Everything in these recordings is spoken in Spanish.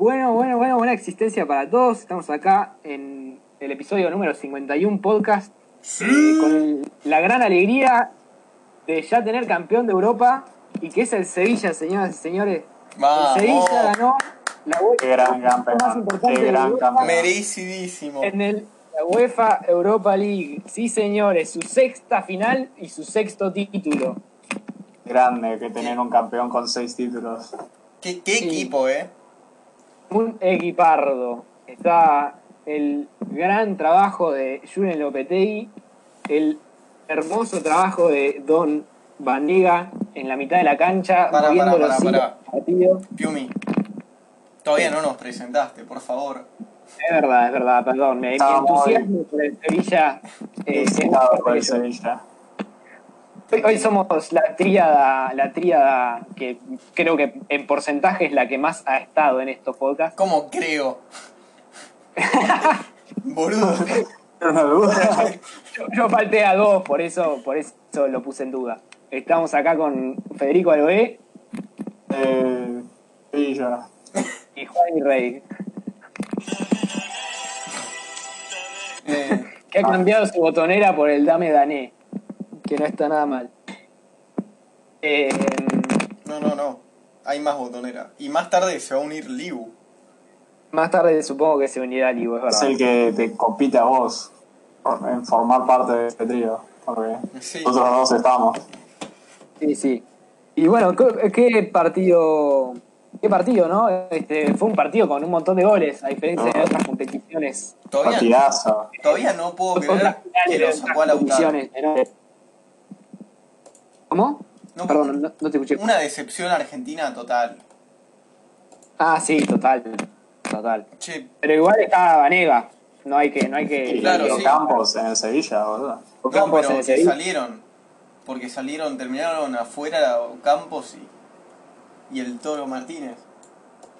Bueno, bueno, bueno, buena existencia para todos. Estamos acá en el episodio número 51 podcast eh, con el- la gran alegría de ya tener campeón de Europa y que es el Sevilla, señoras y señores. Vamos. El Sevilla ganó la UEFA Qué gran más campeón. importante Qué gran campeón. Merecidísimo. en el, la UEFA Europa League. Sí, señores, su sexta final y su sexto título. Grande que tener un campeón con seis títulos. ¿Qué, qué Sí. equipo, eh? Un equipardo. Está el gran trabajo de Julen Lopetegui, el hermoso trabajo de Don Vanega en la mitad de la cancha, moviendo pará, hilos pará. del partido. Piumi. Todavía no nos presentaste, por favor. Es verdad, es verdad, perdón. Me, mi Estamos entusiasmo por el Sevilla eh, por el. Sevilla. Hoy, hoy somos la tríada, la tríada que creo que en porcentaje es la que más ha estado en estos podcasts. ¿Cómo creo? Boludo. Yo, yo falté a dos, por eso, por eso lo puse en duda. Estamos acá con Federico Aloé Eh, Sevilla. y Juan y Rey, Eh, que ha cambiado su botonera por el Dame Dané, que no está nada mal. Eh, no, no, no. Hay más botonera. Y más tarde se va a unir Liu. más tarde supongo que se unirá Livo, es Es verdad. el que te compite a vos en formar parte de este trío. Porque Sí. nosotros dos estamos. Sí, sí. Y bueno, ¿qué, qué partido? ¿Qué partido, no? Este, fue un partido con un montón de goles, a diferencia de otras competiciones. Todavía, Partidazo. todavía no puedo creer que lo sacó a Lautaro. ¿Cómo? No, Perdón, no, no te escuché. Una decepción argentina total. Ah, sí, total. Total. Che, Pero igual está Vanega. No hay que, no hay que. Y Claro, los sí. Campos en el Sevilla, boludo. O no, Campos pero en el que Sevilla. salieron. Porque salieron, terminaron afuera Campos y, y el Toro Martínez.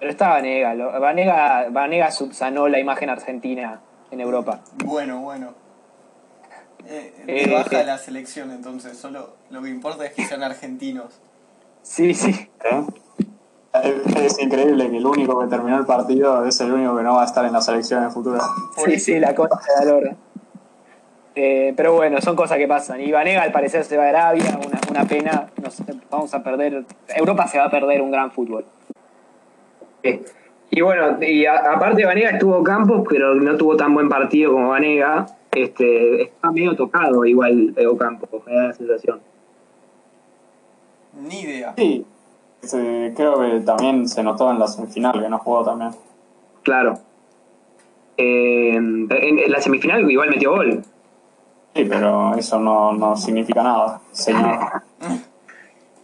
Pero está Vanega. lo- Vanega, Vanega subsanó la imagen argentina en Europa. Bueno, bueno. Eh, Eh, baja eh. la selección entonces, solo lo que importa es que sean argentinos. Sí, sí. ¿Eh? Es, es increíble que el único que terminó el partido es el único que no va a estar en la selección en el futuro. Sí, sí, la concha de la lora. Eh, pero bueno, son cosas que pasan. Y Vanega al parecer se va a Arabia, una, una pena. Nos, vamos a perder. Europa se va a perder un gran fútbol. Y bueno, y a- aparte Vanega estuvo Campos, pero no tuvo tan buen partido como Vanega. Este, está medio tocado igual Leo Campos, me da la sensación. Ni idea. Sí, creo que también se notó en la semifinal que no jugó también. Claro. Eh, en, en la semifinal igual metió gol. Sí, pero eso no, no significa nada, señor.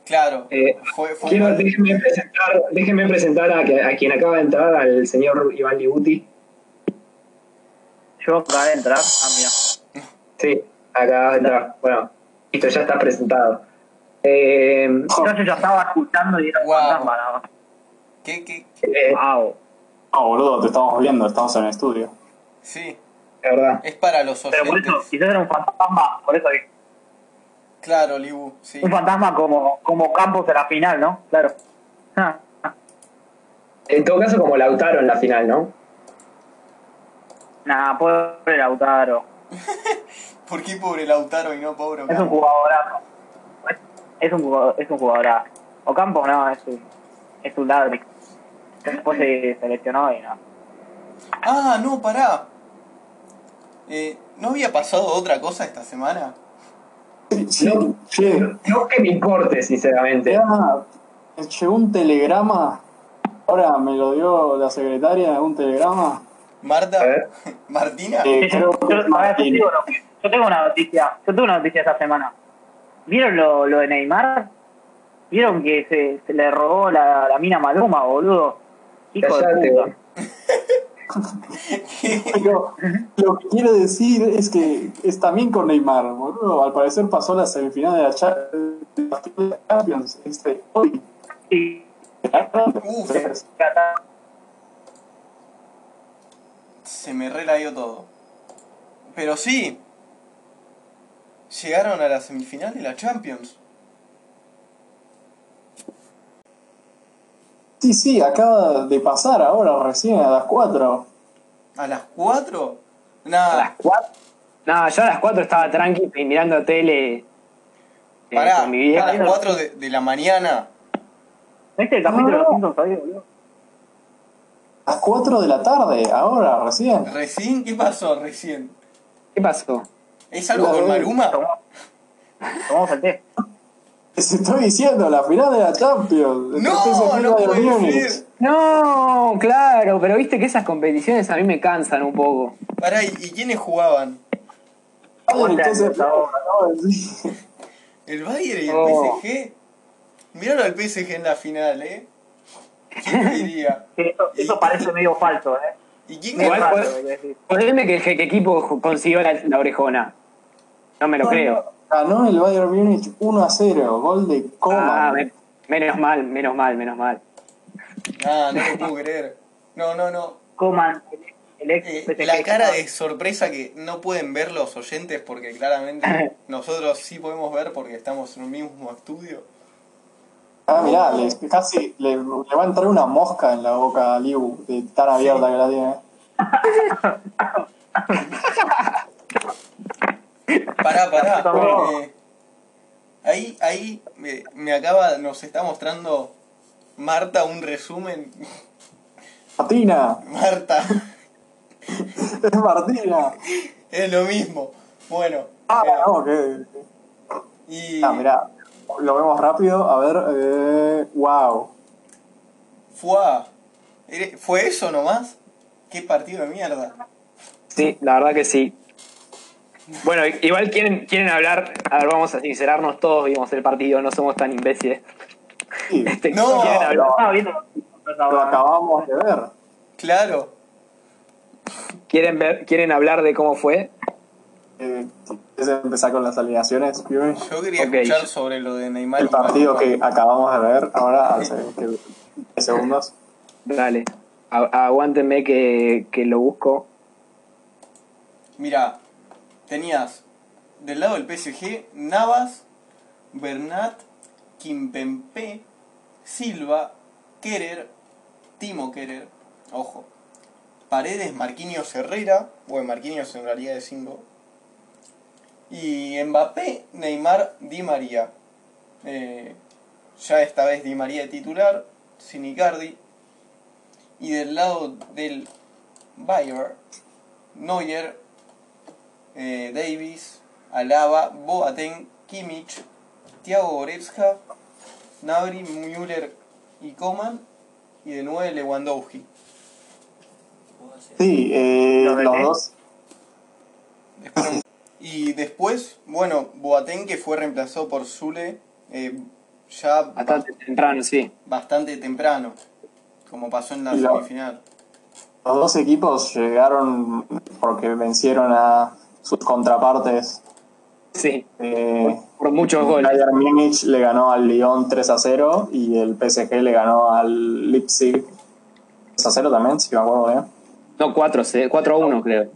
Claro, Eh, fue, fue Quiero, déjenme presentar, déjenme presentar a, que- a quien acaba de entrar, al señor Iván Libuti. Yo acabé de entrar. Ah, mira. Sí, acaba de entrar. Bueno, listo, ya está presentado. Eh, Yo ya estaba escuchando y era un Guau. fantasma nada más. ¿Qué, qué? eh, Wow. No, boludo, te estamos viendo, estamos en el estudio. Sí, la verdad. es para los Pero por oyentes. eso, quizás era un fantasma, por eso dije. Claro, Libu, sí. Un fantasma como, como Campos de la final, ¿no? Claro. Ah, ah. En todo caso, como Lautaro en la final, ¿no? Nah, pobre Lautaro. ¿Por qué pobre Lautaro y no pobre Es un Ocampo? jugadorazo. Es un jugador, es un jugadorazo. O Campos no, es un, es un ladri. Después se seleccionó y no. Ah, no, pará. Eh, ¿No había pasado otra cosa esta semana? Sí, No. che, No que me importe, sinceramente. ya, llegó un telegrama, ahora me lo dio la secretaria, un telegrama. ¿Marta? Ver. ¿Martina? Eh, Yo, Martín. tengo una noticia, yo tengo una noticia esta semana. ¿Vieron lo, lo de Neymar? ¿Vieron que se, se le robó la, la mina Maluma, boludo? Hijo Callate, de puta. Pero lo que quiero decir es que es también con Neymar, boludo. Al parecer pasó la semifinal de la Cha- de la Champions este, hoy. Sí. Uf. Se me relayó todo. Pero sí. Llegaron a la semifinal de la Champions. Sí, sí, acaba de pasar ahora, recién a las 4. ¿A las 4? A Nada, las 4. No, yo a las 4 estaba tranqui mirando tele. eh, pará, con mi vieja. a las 4 de, de la mañana. ¿Viste el capítulo de No. los Simpsons hoy, boludo? A las 4 de la tarde, ahora, recién. ¿Recién? ¿Qué pasó recién? ¿Qué pasó? ¿Es algo con Maluma? Tomamos, el té. Les estoy diciendo, la final de la Champions. No, puede ser. Claro, pero viste que esas competiciones a mí me cansan un poco. Pará, ¿y, quiénes jugaban? Bayern, entonces, decir. ¿El Bayern y el Oh. PSG? Míralo al PSG en la final, ¿eh? ¿Quién diría? Sí, eso, eso parece medio falso, ¿eh? ¿Y quién fue- hay que que el que equipo consiguió la, la orejona. No me lo creo. Ganó el Bayern Múnich 1 a 0, gol de Ah, Coman. me- menos mal, menos mal, menos mal. Ah, no lo puedo creer. No, no, no. Coman, el, ex Eh, la cara de sorpresa que no pueden ver los oyentes porque claramente nosotros sí podemos ver porque estamos en un mismo estudio. Ah, mirá, le- casi le, le va a entrar una mosca en la boca a Liu, de tan abierta que la tiene. Pará, pará. Eh, ahí, ahí me, me acaba, nos está mostrando Marta un resumen. Martina, Marta, es Martina. es lo mismo. Bueno. Ah, eh, no, que. y Ah, mirá, lo vemos rápido. A ver, eh, wow. fue, ¿Ere- ¿Fue eso nomás? ¿Qué partido de mierda? Sí, la verdad que sí. Bueno, igual quieren, quieren hablar, a ver, vamos a sincerarnos, todos vimos el partido, no somos tan imbéciles. Sí, Este, No, quieren lo ahora. acabamos de ver. Claro. quieren ver, quieren hablar de cómo fue. Eh, ¿Quieres empezar con las alineaciones? Yo quería Ok. escuchar sobre lo de Neymar. El partido que acabamos de ver ahora hace que 10 segundos. Dale, a- aguántenme que, que lo busco. Mira, tenías del lado del PSG Navas, Bernat, Kimpempe, Silva, Kerer, Timo Kerer, ojo, Paredes, Marquinhos Herrera, bueno, Marquinhos en realidad es 5, y Mbappé, Neymar, Di María. Eh, ya esta vez Di María de titular, sin Icardi. Y del lado del Bayern, Neuer, eh, Davis, Alaba, Boateng, Kimmich, Thiago Goretzka, Nabri, Müller y Coman y de nuevo Lewandowski. Sí, eh, ¿Lo los dos. Un- Y después, bueno, Boateng que fue reemplazado por Zule eh, ya Bastante temprano, sí. bastante temprano, como pasó en la lo- semifinal. Los dos equipos llegaron porque vencieron a sus contrapartes. Sí, Eh, por muchos el goles. Bayern Múnich le ganó al Lyon 3 a 0 y el PSG le ganó al Leipzig 3 a 0 también, si me acuerdo bien. No, 4, 4 a 1 creo.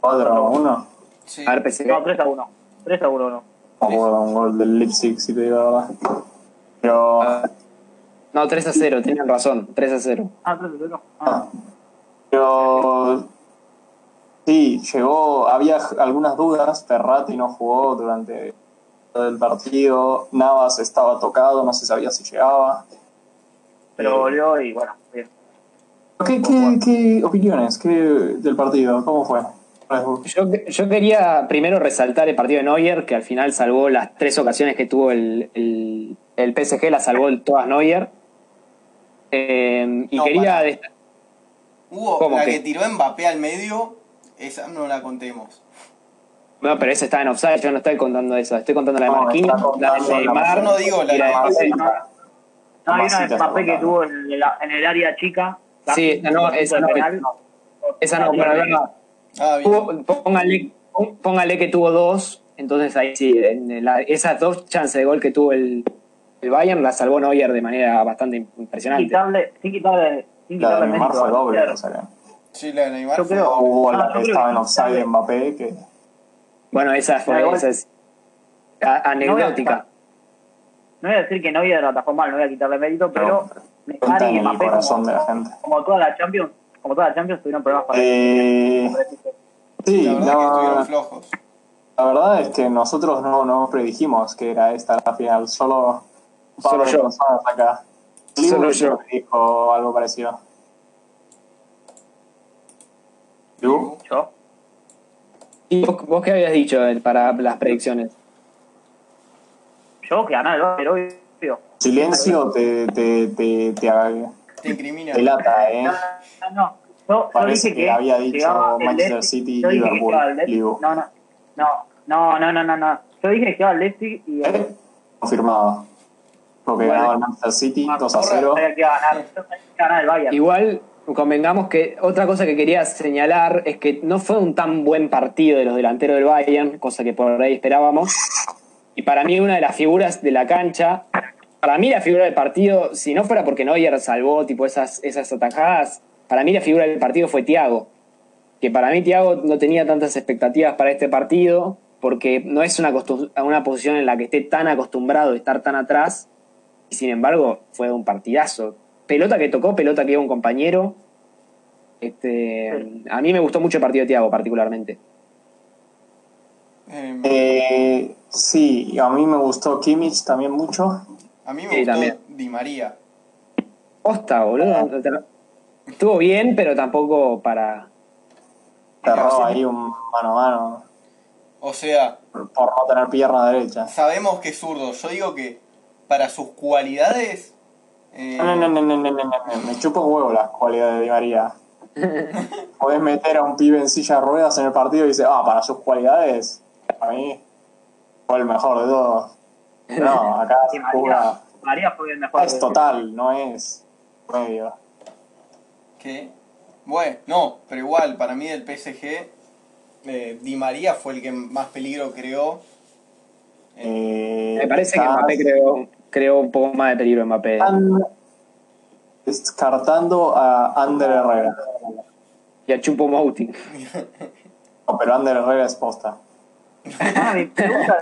4 a 1. Sí. A ver, PSG. No, 3 a 1. 3 a 1 no. No me acuerdo un gol del Leipzig, si te digo la verdad. Pero. Ah, No, 3 a 0, tenían razón, 3 a 0. Ah, 3 a 0. ah, Ah. Pero. Sí, llegó. Había algunas dudas. Ferrati no jugó durante el partido. Navas estaba tocado, no se sabía si llegaba. Pero Eh, volvió y bueno, bien. ¿Qué, qué, qué opiniones qué del partido? ¿Cómo fue? Yo, yo quería primero resaltar el partido de Neuer, que al final salvó las tres ocasiones que tuvo el, el, el PSG, las salvó todas Neuer. Eh, y No, quería... para. Hubo ¿Cómo la que? que tiró Mbappé al medio, esa no la contemos. No, pero esa estaba en offside, yo no estoy contando eso. Estoy contando la de No, Marquinhos, está la de Neymar yo no digo la de. No, hay una de Mbappé que está tuvo en, la- en el área chica. Sí, esa no, esa no, esa no, pero verdad, Ah, bien. tuvo- póngale, póngale que tuvo dos, entonces ahí sí, en la- esas dos chances de gol que tuvo el, el Bayern las salvó Neuer de manera bastante Sin impresionante. quitarle, sin quitarle, sin La de Neymar fue doble, Neuer. o sea, Sí, la de Neymar. Yo fue- creo- hubo Ah, la que estaba en offside Mbappé, que Bueno, esa fue esa es a- anecdótica. No voy a decir que Neuer lo atajó mal, no voy a quitarle mérito, pero Neymar Está y en el Mbappé, corazón como, de la gente. como toda la Champions, como toda la Champions tuvieron problemas para Eh, sí, La verdad que no, estuvieron flojos. la verdad es que nosotros no, no predijimos que era esta la final, solo un par Solo de yo. acá. Solo yo. dijo algo parecido. ¿Libu? yo. ¿Y vos, vos qué habías dicho eh, para las predicciones? Yo que ganar el Bayern, obvio. Silencio te, te, te, te, Te incrimina. te lata, ¿eh? No. Yo, yo dije que había dicho Manchester Leipzig, City y Liverpool. No, no, no, no, no, no, no, no. Yo dije que llegaba el Leipzig y ¿Eh? Confirmado. Porque Bueno. ganaba el Manchester City 2 a 0. sabía que iba a ganar, yo sabía que iba a ganar el Bayern. Igual, convengamos que otra cosa que quería señalar es que no fue un tan buen partido de los delanteros del Bayern, cosa que por ahí esperábamos. Y para mí una de las figuras de la cancha, para mí la figura del partido, si no fuera porque Neuer salvó tipo esas, esas atajadas, para mí la figura del partido fue Thiago. Que para mí Thiago no tenía tantas expectativas para este partido, porque no es una, posición en la que esté tan acostumbrado a estar tan atrás, y sin embargo fue un partidazo. Pelota que tocó, pelota que iba un compañero. Este, a mí me gustó mucho el partido de Thiago particularmente. Eh, Eh, sí, a mí me gustó Kimmich también mucho. a mí me sí, gustó también. Di María. Posta, boludo. Estuvo bien, pero tampoco para... Cerró ahí un mano a mano O sea, por no tener pierna derecha. sabemos que es zurdo. Yo digo que para sus cualidades. eh, No, no, no, no, no, no, no, no, me chupa un huevo las cualidades de Di María. Podés meter a un pibe en silla de ruedas en el partido y dice, ah, para sus cualidades, para mí fue el mejor de todos. No, acá María, juega. María fue el mejor. Es total, no es medio. Que. Bueno, no, pero igual, para mí del PSG, eh, Di María fue el que más peligro creó. Eh, Me parece que Mbappé creó, creó un poco más de peligro Mbappé. descartando a Ander Herrera. Y a Chupo Mouti. No, pero Ander Herrera es posta. Ah, mi pregunta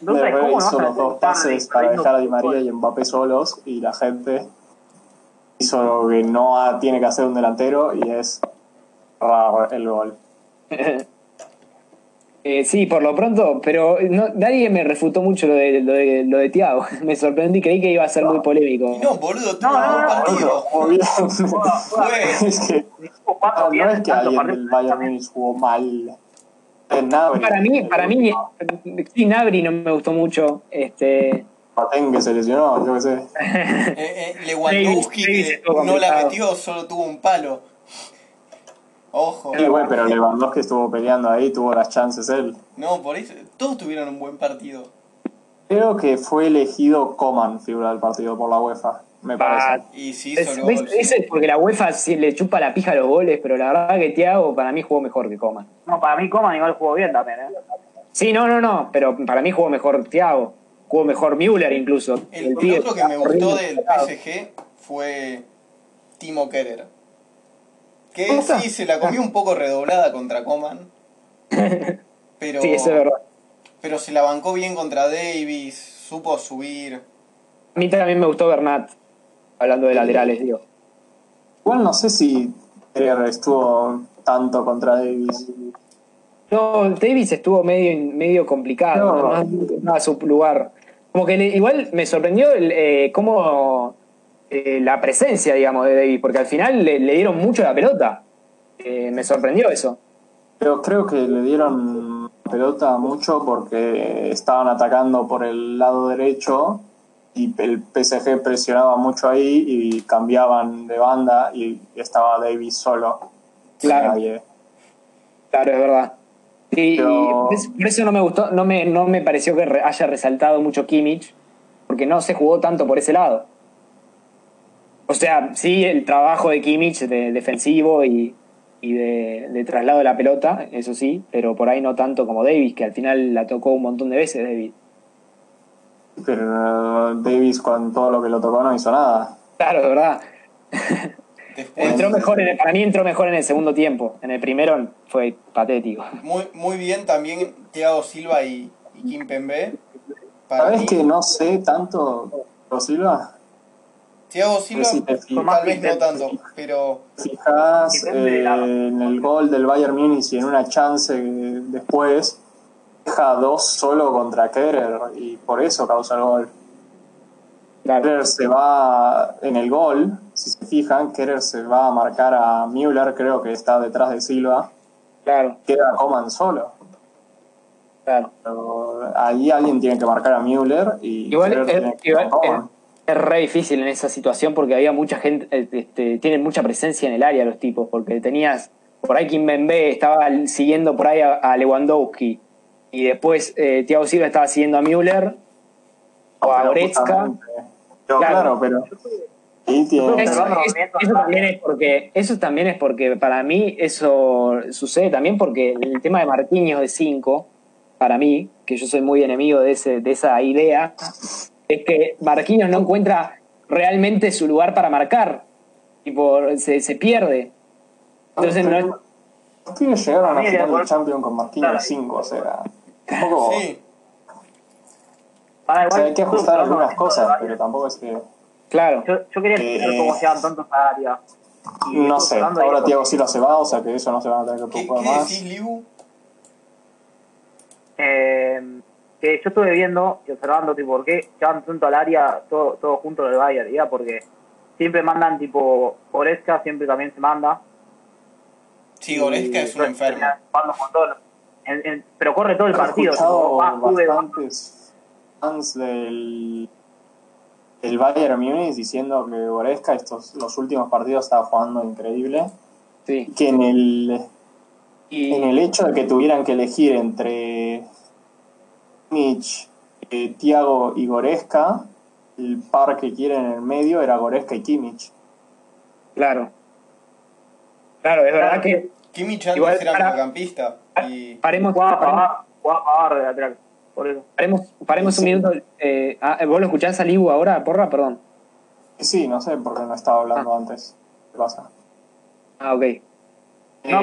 Ander Herrera hizo los dos pases para dejar a Di María y Mbappé solos y la gente hizo lo que no ha- tiene que hacer un delantero y es el gol. Eh, sí, por lo pronto, pero no, nadie me refutó mucho lo de, lo de, lo de Thiago. Me sorprendí, creí que iba a ser muy polémico. no, boludo, tuvo No, no, un partido. No, es que alguien del Bayern Munich jugó mal. Nabri. Para mí, para mí, sí, Nabri no me gustó mucho. Este, Patén que se lesionó, yo qué sé. Eh, eh, Lewandowski, que no la metió, solo tuvo un palo. Ojo. Sí, bueno, pero Lewandowski estuvo peleando ahí, tuvo las chances él. No, por eso, todos tuvieron un buen partido. Creo que fue elegido Coman, figura del partido, por la UEFA, me ah, parece. Y sí es, ves- gol. ese es porque la UEFA sí le chupa la pija a los goles, pero la verdad que Thiago para mí jugó mejor que Coman. No, para mí Coman igual jugó bien también, ¿eh? Sí, no, no, no, pero para mí jugó mejor Thiago. Jugó mejor Müller incluso. El, el otro que me gustó del. PSG fue Timo Kerer. Que sí, se la comió un poco redoblada contra Coman. Pero, Sí, eso es verdad. pero se la bancó bien contra Davis, supo subir. A mí también me gustó Bernat, hablando de laterales, digo. Igual no sé si Kerr estuvo tanto contra Davis. No, Davis estuvo medio, medio complicado, No. no, no a su lugar. Como que igual me sorprendió el, eh, cómo eh, la presencia, digamos, de Davis, porque al final le, le dieron mucho la pelota. Eh, me sorprendió eso. Pero creo que le dieron pelota mucho porque estaban atacando por el lado derecho y el PSG presionaba mucho ahí y cambiaban de banda y estaba Davis solo. Claro. Claro, es verdad. Y, Pero- y por eso- no me gustó, no me, no me pareció que haya resaltado mucho Kimmich, porque no se jugó tanto por ese lado. O sea, sí, el trabajo de Kimmich de defensivo y, y de, de traslado de la pelota, eso sí, pero por ahí no tanto como Davis, que al final la tocó un montón de veces Davis. Pero Davis con todo lo que lo tocó no hizo nada. Claro, de verdad. Después, Entró mejor en el- para mí entró mejor en el segundo tiempo. En el primero fue patético. muy, muy bien también Thiago Silva y, y Kim Pembe. ¿Sabes mí, que no sé tanto Thiago Silva? Thiago Silva si te tal vez no tanto, pero fijas eh, en el gol del Bayern Múnich y en una chance después, deja dos solo contra Kerer y por eso causa el gol. Claro. Kerer se va en el gol, si se fijan, Kerer se va a marcar a Müller, creo que está detrás de Silva, Claro, queda Coman solo. claro. Pero ahí alguien tiene que marcar a Müller y Igual, Kerer es, tiene que igual marcar a Coman. es- es re difícil en esa situación porque había mucha gente, eh, este, tienen mucha presencia en el área los tipos, porque tenías, por ahí Kim Bembe estaba siguiendo por ahí a, a Lewandowski y después eh, Thiago Silva estaba siguiendo a Müller o a Goretzka. claro, pero Eso, es- también es porque eso también es porque para mí eso sucede también porque el tema de Marquinhos de 5 para mí que yo soy muy enemigo de ese de esa idea es que Marquinhos no encuentra realmente su lugar para marcar. Tipo se, se pierde. Entonces no es- Los pibes llegaron a la final por- del Champions con Marquinhos Claro. 5, o sea, tampoco, sí. Para o sea, hay que ajustar algunas cosas, pero tampoco es que, claro yo quería Eh, entender cómo se dan tantos áreas. Y no sé, ahora eso. Thiago Silva se va, o sea que eso no se van a tener que ¿Qué, preocupar qué más. decís, Liu? Eh, que yo estuve viendo y observando tipo por qué llevan tanto al área todo, todo junto del Bayern, ¿ya? porque siempre mandan tipo Goretzka, siempre también se manda. Sí, Goretzka es un enfermo. termina jugando con todo. En- en- pero corre todo el He partido. bastantes fans del, del Bayern Múnich diciendo que Goretzka estos los últimos partidos estaba jugando increíble, sí que en el en el hecho de que tuvieran que elegir entre Kimmich, eh, Thiago y Goretzka, el par que quieren en el medio era Goretzka y Kimmich. claro claro es verdad que Kimmich antes Igual, era para- mediocampista y paremos jugaba Pavard de lateral. Por eso. Paremos, paremos un minuto. Eh, ah, ¿Vos lo escuchás a Libu ahora, porra? Perdón. Sí, no sé por qué no estaba hablando antes. ¿Qué pasa? Ah, ok. No, Eh,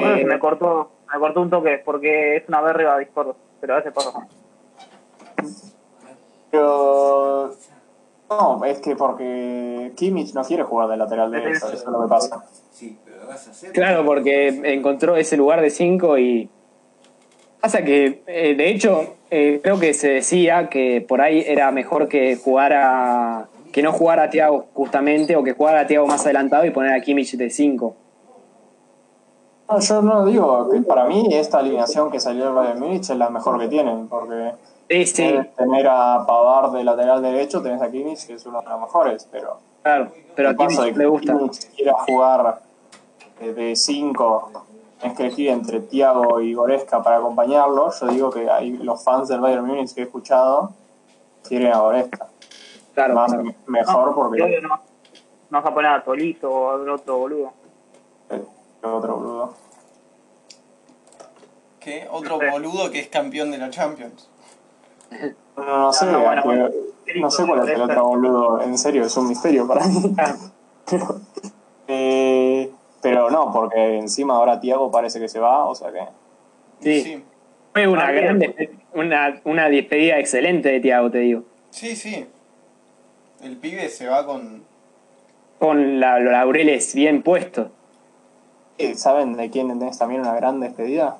creo que me cortó, me cortó un toque porque es una verga Discord, pero a veces pasa. Pero. No, es que porque Kimmich no quiere jugar de lateral derecho, eso es lo que pasa. Sí, pero vas a hacer. Claro, porque encontró ese lugar de 5 y. Pasa que, eh, de hecho, eh, creo que se decía que por ahí era mejor que jugara. que no jugara a Thiago justamente, o que jugara a Thiago más adelantado y poner a Kimmich de 5. No, yo no digo para mí esta alineación que salió del Bayern Múnich es la mejor que tienen, porque Sí, sí, tenés tener a Pavard de lateral derecho, tenés a Kimmich, que es uno de los mejores, pero claro. Pero a Kimmich le gusta. Kimmich quiera jugar eh, de 5, tenés que elegir entre Thiago y Goretzka para acompañarlo, yo digo que hay los fans del Bayern Múnich que he escuchado quieren a Goretzka. Claro, Más claro. mejor No, porque no, no vas a poner a Tolito o a algún otro boludo. eh, el otro boludo. ¿Qué? Otro boludo que es campeón de la Champions. No, no sé, No, no, bueno, que- bueno. no sé cuál es el otro boludo, en serio, es un misterio para mí. no, porque encima ahora Tiago parece que se va, o sea que. Sí. Sí, Fue una Ah, gran una, una despedida excelente de Thiago, te digo. sí, sí. El pibe se va con... Con la- los laureles bien puestos. Eh, ¿Saben de quién tenés también una gran despedida?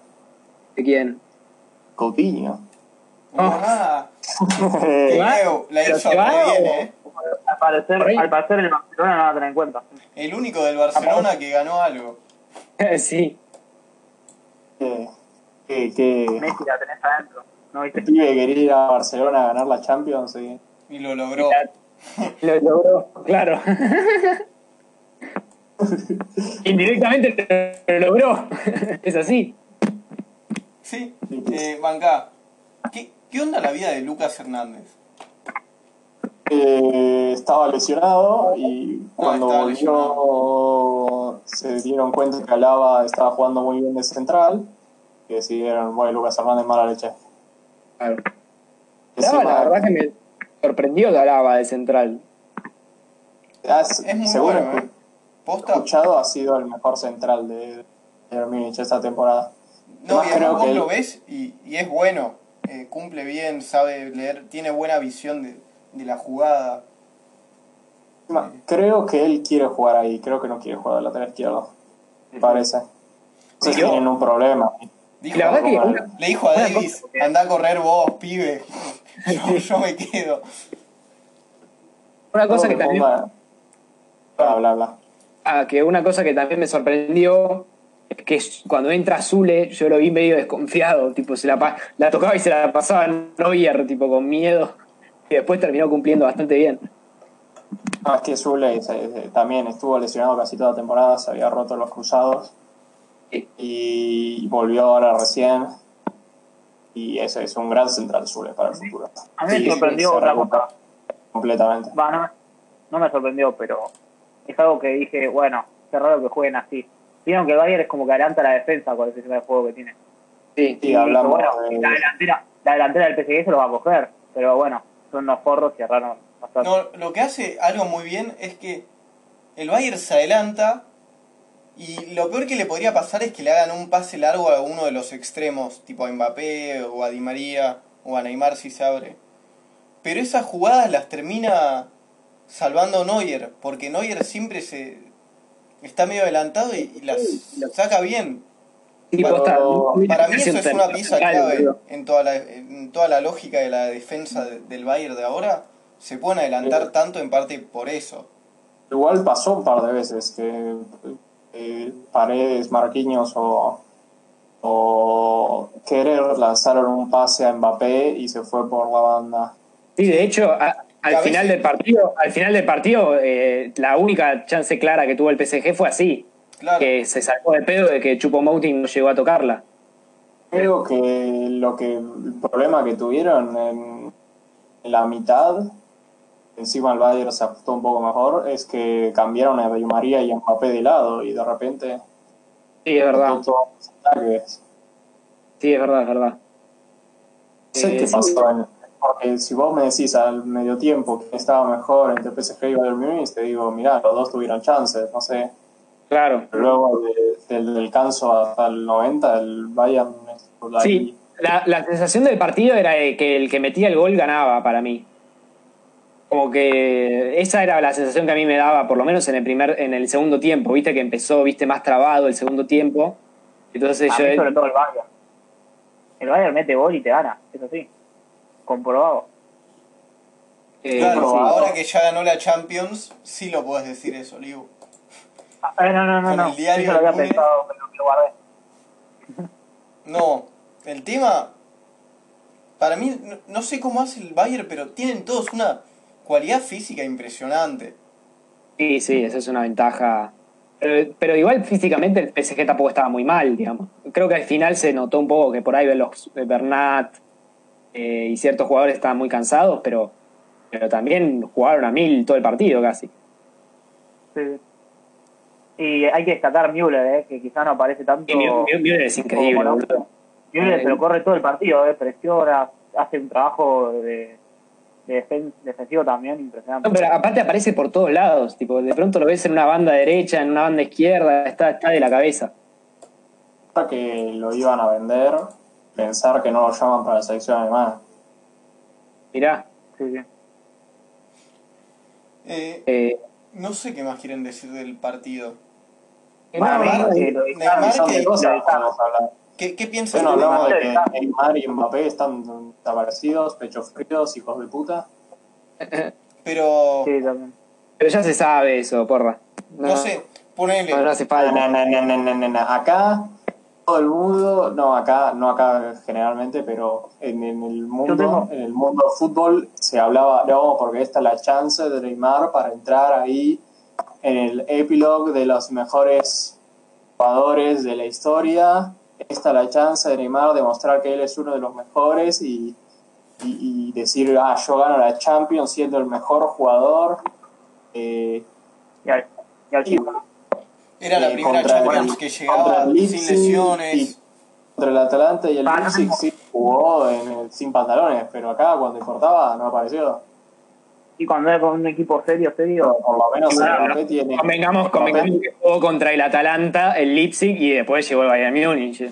¿De quién? Coutinho. Ah, va? Leo la ¿Pero hizo se va re bien, ¿eh? Al parecer, al parecer el Barcelona no van a tener en cuenta. El único del Barcelona que ganó algo. sí. eh, que, que Messi la tenés adentro. ¿No viste? pibe quería ir a Barcelona a ganar la Champions y Y lo logró. Lo logró, claro. Indirectamente lo logró. es así. Sí, eh, Banca. ¿Qué, ¿Qué onda la vida de Lucas Hernández? Eh, estaba lesionado y cuando estaba volvió se dieron cuenta que Alaba estaba jugando muy bien de central y decidieron, bueno, Lucas Hernández mala leche. Claro. Encima, la verdad que me sorprendió que hablaba de central. has- Es muy según bueno, he ¿eh? Posta. escuchado, ha sido el mejor central de Bayern esta temporada. No, Además, y además vos que lo ves y, y es bueno. Eh, cumple bien, sabe leer, tiene buena visión de, de la jugada. Creo que él quiere jugar ahí, creo que no quiere jugar de lateral izquierdo. Me parece. Yo- tienen un problema. Dijo, La verdad que Como- una- le dijo a Davis, anda a correr vos, pibe. Yo, yo me quedo. Una cosa que también, Bla, bla, bla. ah, que una cosa que también me sorprendió es que cuando entra Zule, yo lo vi medio desconfiado, tipo se la, la tocaba y se la pasaba a Neuer, tipo con miedo, y después terminó cumpliendo bastante bien. No, es que Zule se- también estuvo lesionado casi toda la temporada, se había roto los cruzados Sí. y volvió ahora recién. Y ese es un gran central Zule para el futuro. A mí me Sí, sorprendió otra cosa. Completamente. Va, no, no me sorprendió, pero es algo que dije, bueno, qué raro que jueguen así. Vieron que el Bayern es como que adelanta la defensa con el sistema de juego que tiene. Sí, Sí, hablamos bueno, de- la delantera, la delantera del PSG se lo va a coger, pero bueno, son unos forros y erraron bastante. No, lo que hace algo muy bien es que el Bayern se adelanta y lo peor que le podría pasar es que le hagan un pase largo a uno de los extremos, tipo a Mbappé o a Di María o a Neymar si se abre. Pero esas jugadas las termina salvando Neuer, porque Neuer siempre se está medio adelantado y, y las saca bien. Sí, Pero posta, Para mí eso es una pieza clave en toda la, en toda la lógica de la defensa de- del Bayern de ahora. Se pueden adelantar tanto en parte por eso. Igual pasó un par de veces que eh, Paredes, Marquinhos o, o Kerer lanzaron un pase a Mbappé y se fue por la banda. Sí, de hecho, a- al final veces- del partido, al final del partido, eh, la única chance clara que tuvo el PSG fue así, Claro. que se sacó de pedo de que Chupo Moting no llegó a tocarla. Creo que lo que el problema que tuvieron en la mitad, encima el Bayern se ajustó un poco mejor, es que cambiaron a María y a Mbappé de lado y de repente Sí, es verdad. todos los ataques. Sí, es verdad, es verdad. No sé Eh, qué sí. pasó en- porque si vos me decís al medio tiempo que estaba mejor entre PSG y Bayern Múnich, te digo, mirá, los dos tuvieron chances, no sé. Claro. Luego de- del descanso hasta el 90, el Bayern. Sí, la, la sensación del partido era de que el que metía el gol ganaba para mí. Como que esa era la sensación que a mí me daba, por lo menos en el primer, en el segundo tiempo, viste que empezó, viste, más trabado el segundo tiempo. Entonces A yo mí sobre todo el Bayern. El Bayern mete gol y te gana, eso sí. Comprobado. eh, Claro, sí. ahora que ya ganó la Champions, sí lo puedes decir eso, Liu. Ah, no, no, no, Con no. el diario Eso lo había del lunes. pensado, pero lo guardé. No, el tema. Para mí, no, no sé cómo hace el Bayern, pero tienen todos una cualidad física impresionante. Sí, sí, esa es una ventaja. Pero, pero igual físicamente el PSG tampoco estaba muy mal, digamos. Creo que al final se notó un poco que por ahí los Bernat eh, y ciertos jugadores estaban muy cansados, pero, pero también jugaron a mil todo el partido casi. Sí. Y hay que destacar Müller, eh, que quizás no aparece tanto. Mü- Müller es increíble, como boludo. Müller se lo corre todo el partido, eh, presiona, hace un trabajo de, de defen- defensivo también impresionante. No, pero aparte aparece por todos lados, tipo, de pronto lo ves en una banda derecha, en una banda izquierda, está, está de la cabeza. Que lo iban a vender, pensar que no lo llaman para la selección alemana. Mirá, Sí, sí. Eh, eh, no sé qué más quieren decir del partido. Neymar, de ¿qué, qué, piensan Bueno, de hablamos de Neymar? que Neymar y Mbappé están desaparecidos, pechos fríos, hijos de puta. Pero, Sí, también. pero ya se sabe eso, porra. no sé, ponele. No, no hace falta. Acá, todo el mundo, no acá, no acá generalmente, pero en, en el mundo, tengo- en el mundo del fútbol se hablaba, no, porque esta es la chance de Neymar para entrar ahí en el epílogo de los mejores jugadores de la historia. Esta es la chance de Neymar de mostrar que él es uno de los mejores y, y, y decir, ah, yo gano la Champions siendo el mejor jugador. Eh, Y al, y al y- chico. Era la eh, primera el- Champions que llegaba el sin lesiones. y Contra el Atalanta y el Leipzig sí jugó en el- sin pantalones, pero acá cuando importaba no apareció. Y cuando era con un equipo serio, serio, Por lo menos Sí, el tiene. Convengamos, convengamos que jugó contra el Atalanta, el Leipzig y después llegó el Bayern Múnich.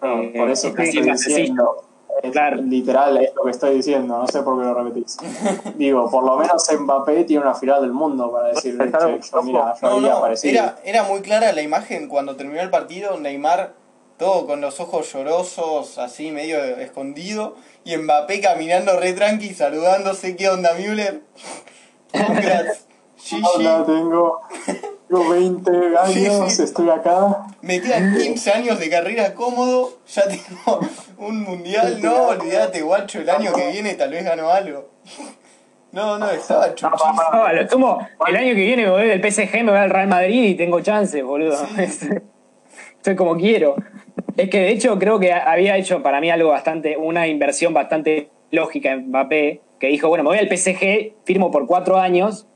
No, Eh, por eso te estoy diciendo. Es Claro. Literal, es lo que estoy diciendo, no sé por qué lo repetís. Digo, por lo menos Mbappé tiene una final del mundo para decir, che, yo, mira, yo No, había no, era muy clara la imagen cuando terminó el partido, Neymar todo con los ojos llorosos, así medio escondido, y Mbappé caminando re tranqui, saludándose, ¿qué onda Müller? Congrats. Hola, GG. tengo, tengo 20 años, Sí, sí. estoy acá. Me quedan 15 años de carrera cómodo, ya tengo un mundial, no, olvídate, guacho, el año que viene tal vez gano algo. No, no, estaba chuchísimo. No, el año que viene me voy del PSG, me voy al Real Madrid y tengo chance, boludo. Estoy como quiero. Es que de hecho creo que había hecho para mí algo bastante, una inversión bastante lógica en Mbappé, que dijo, bueno, me voy al PSG, firmo por cuatro años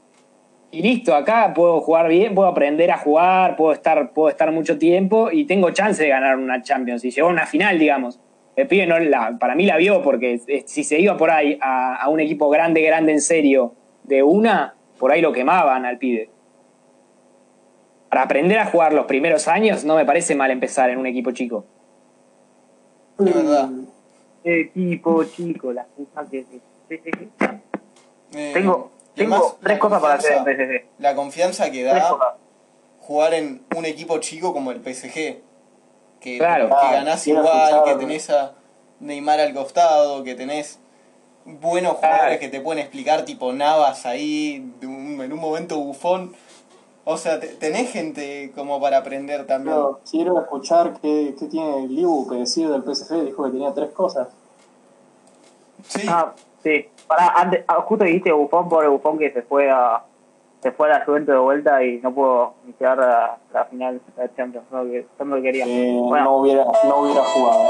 y listo, acá puedo jugar bien, puedo aprender a jugar, puedo estar, puedo estar mucho tiempo y tengo chance de ganar una Champions. Y llegó a una final, digamos. El pibe no la, para mí la vio porque si se iba por ahí a, a un equipo grande, grande en serio, de una, por ahí lo quemaban al pibe. Para aprender a jugar los primeros años no me parece mal empezar en un equipo chico. De verdad. Equipo chico, la puta que sí, sí, sí. Eh, Tengo, tengo además, tres la cosas para hacer en PSG. La confianza que da jugar en un equipo chico como el PSG. Que, Claro. que Ah, ganás igual, que tenés a Neymar al costado, que tenés buenos jugadores Claro. que te pueden explicar, tipo Navas ahí, un- en un momento bufón. O sea, te- tenés gente como para aprender también. Pero quiero escuchar qué, qué tiene Liu que decir del PSG. Dijo que tenía tres cosas. Sí, Ah, sí. Pará, antes, ah, justo dijiste Bufón por el Bufón que se fue a se fue a la Juventus de vuelta y no pudo ni llegar a la final de la Champions, no que tanto que quería. Que Bueno. no, hubiera, no hubiera jugado.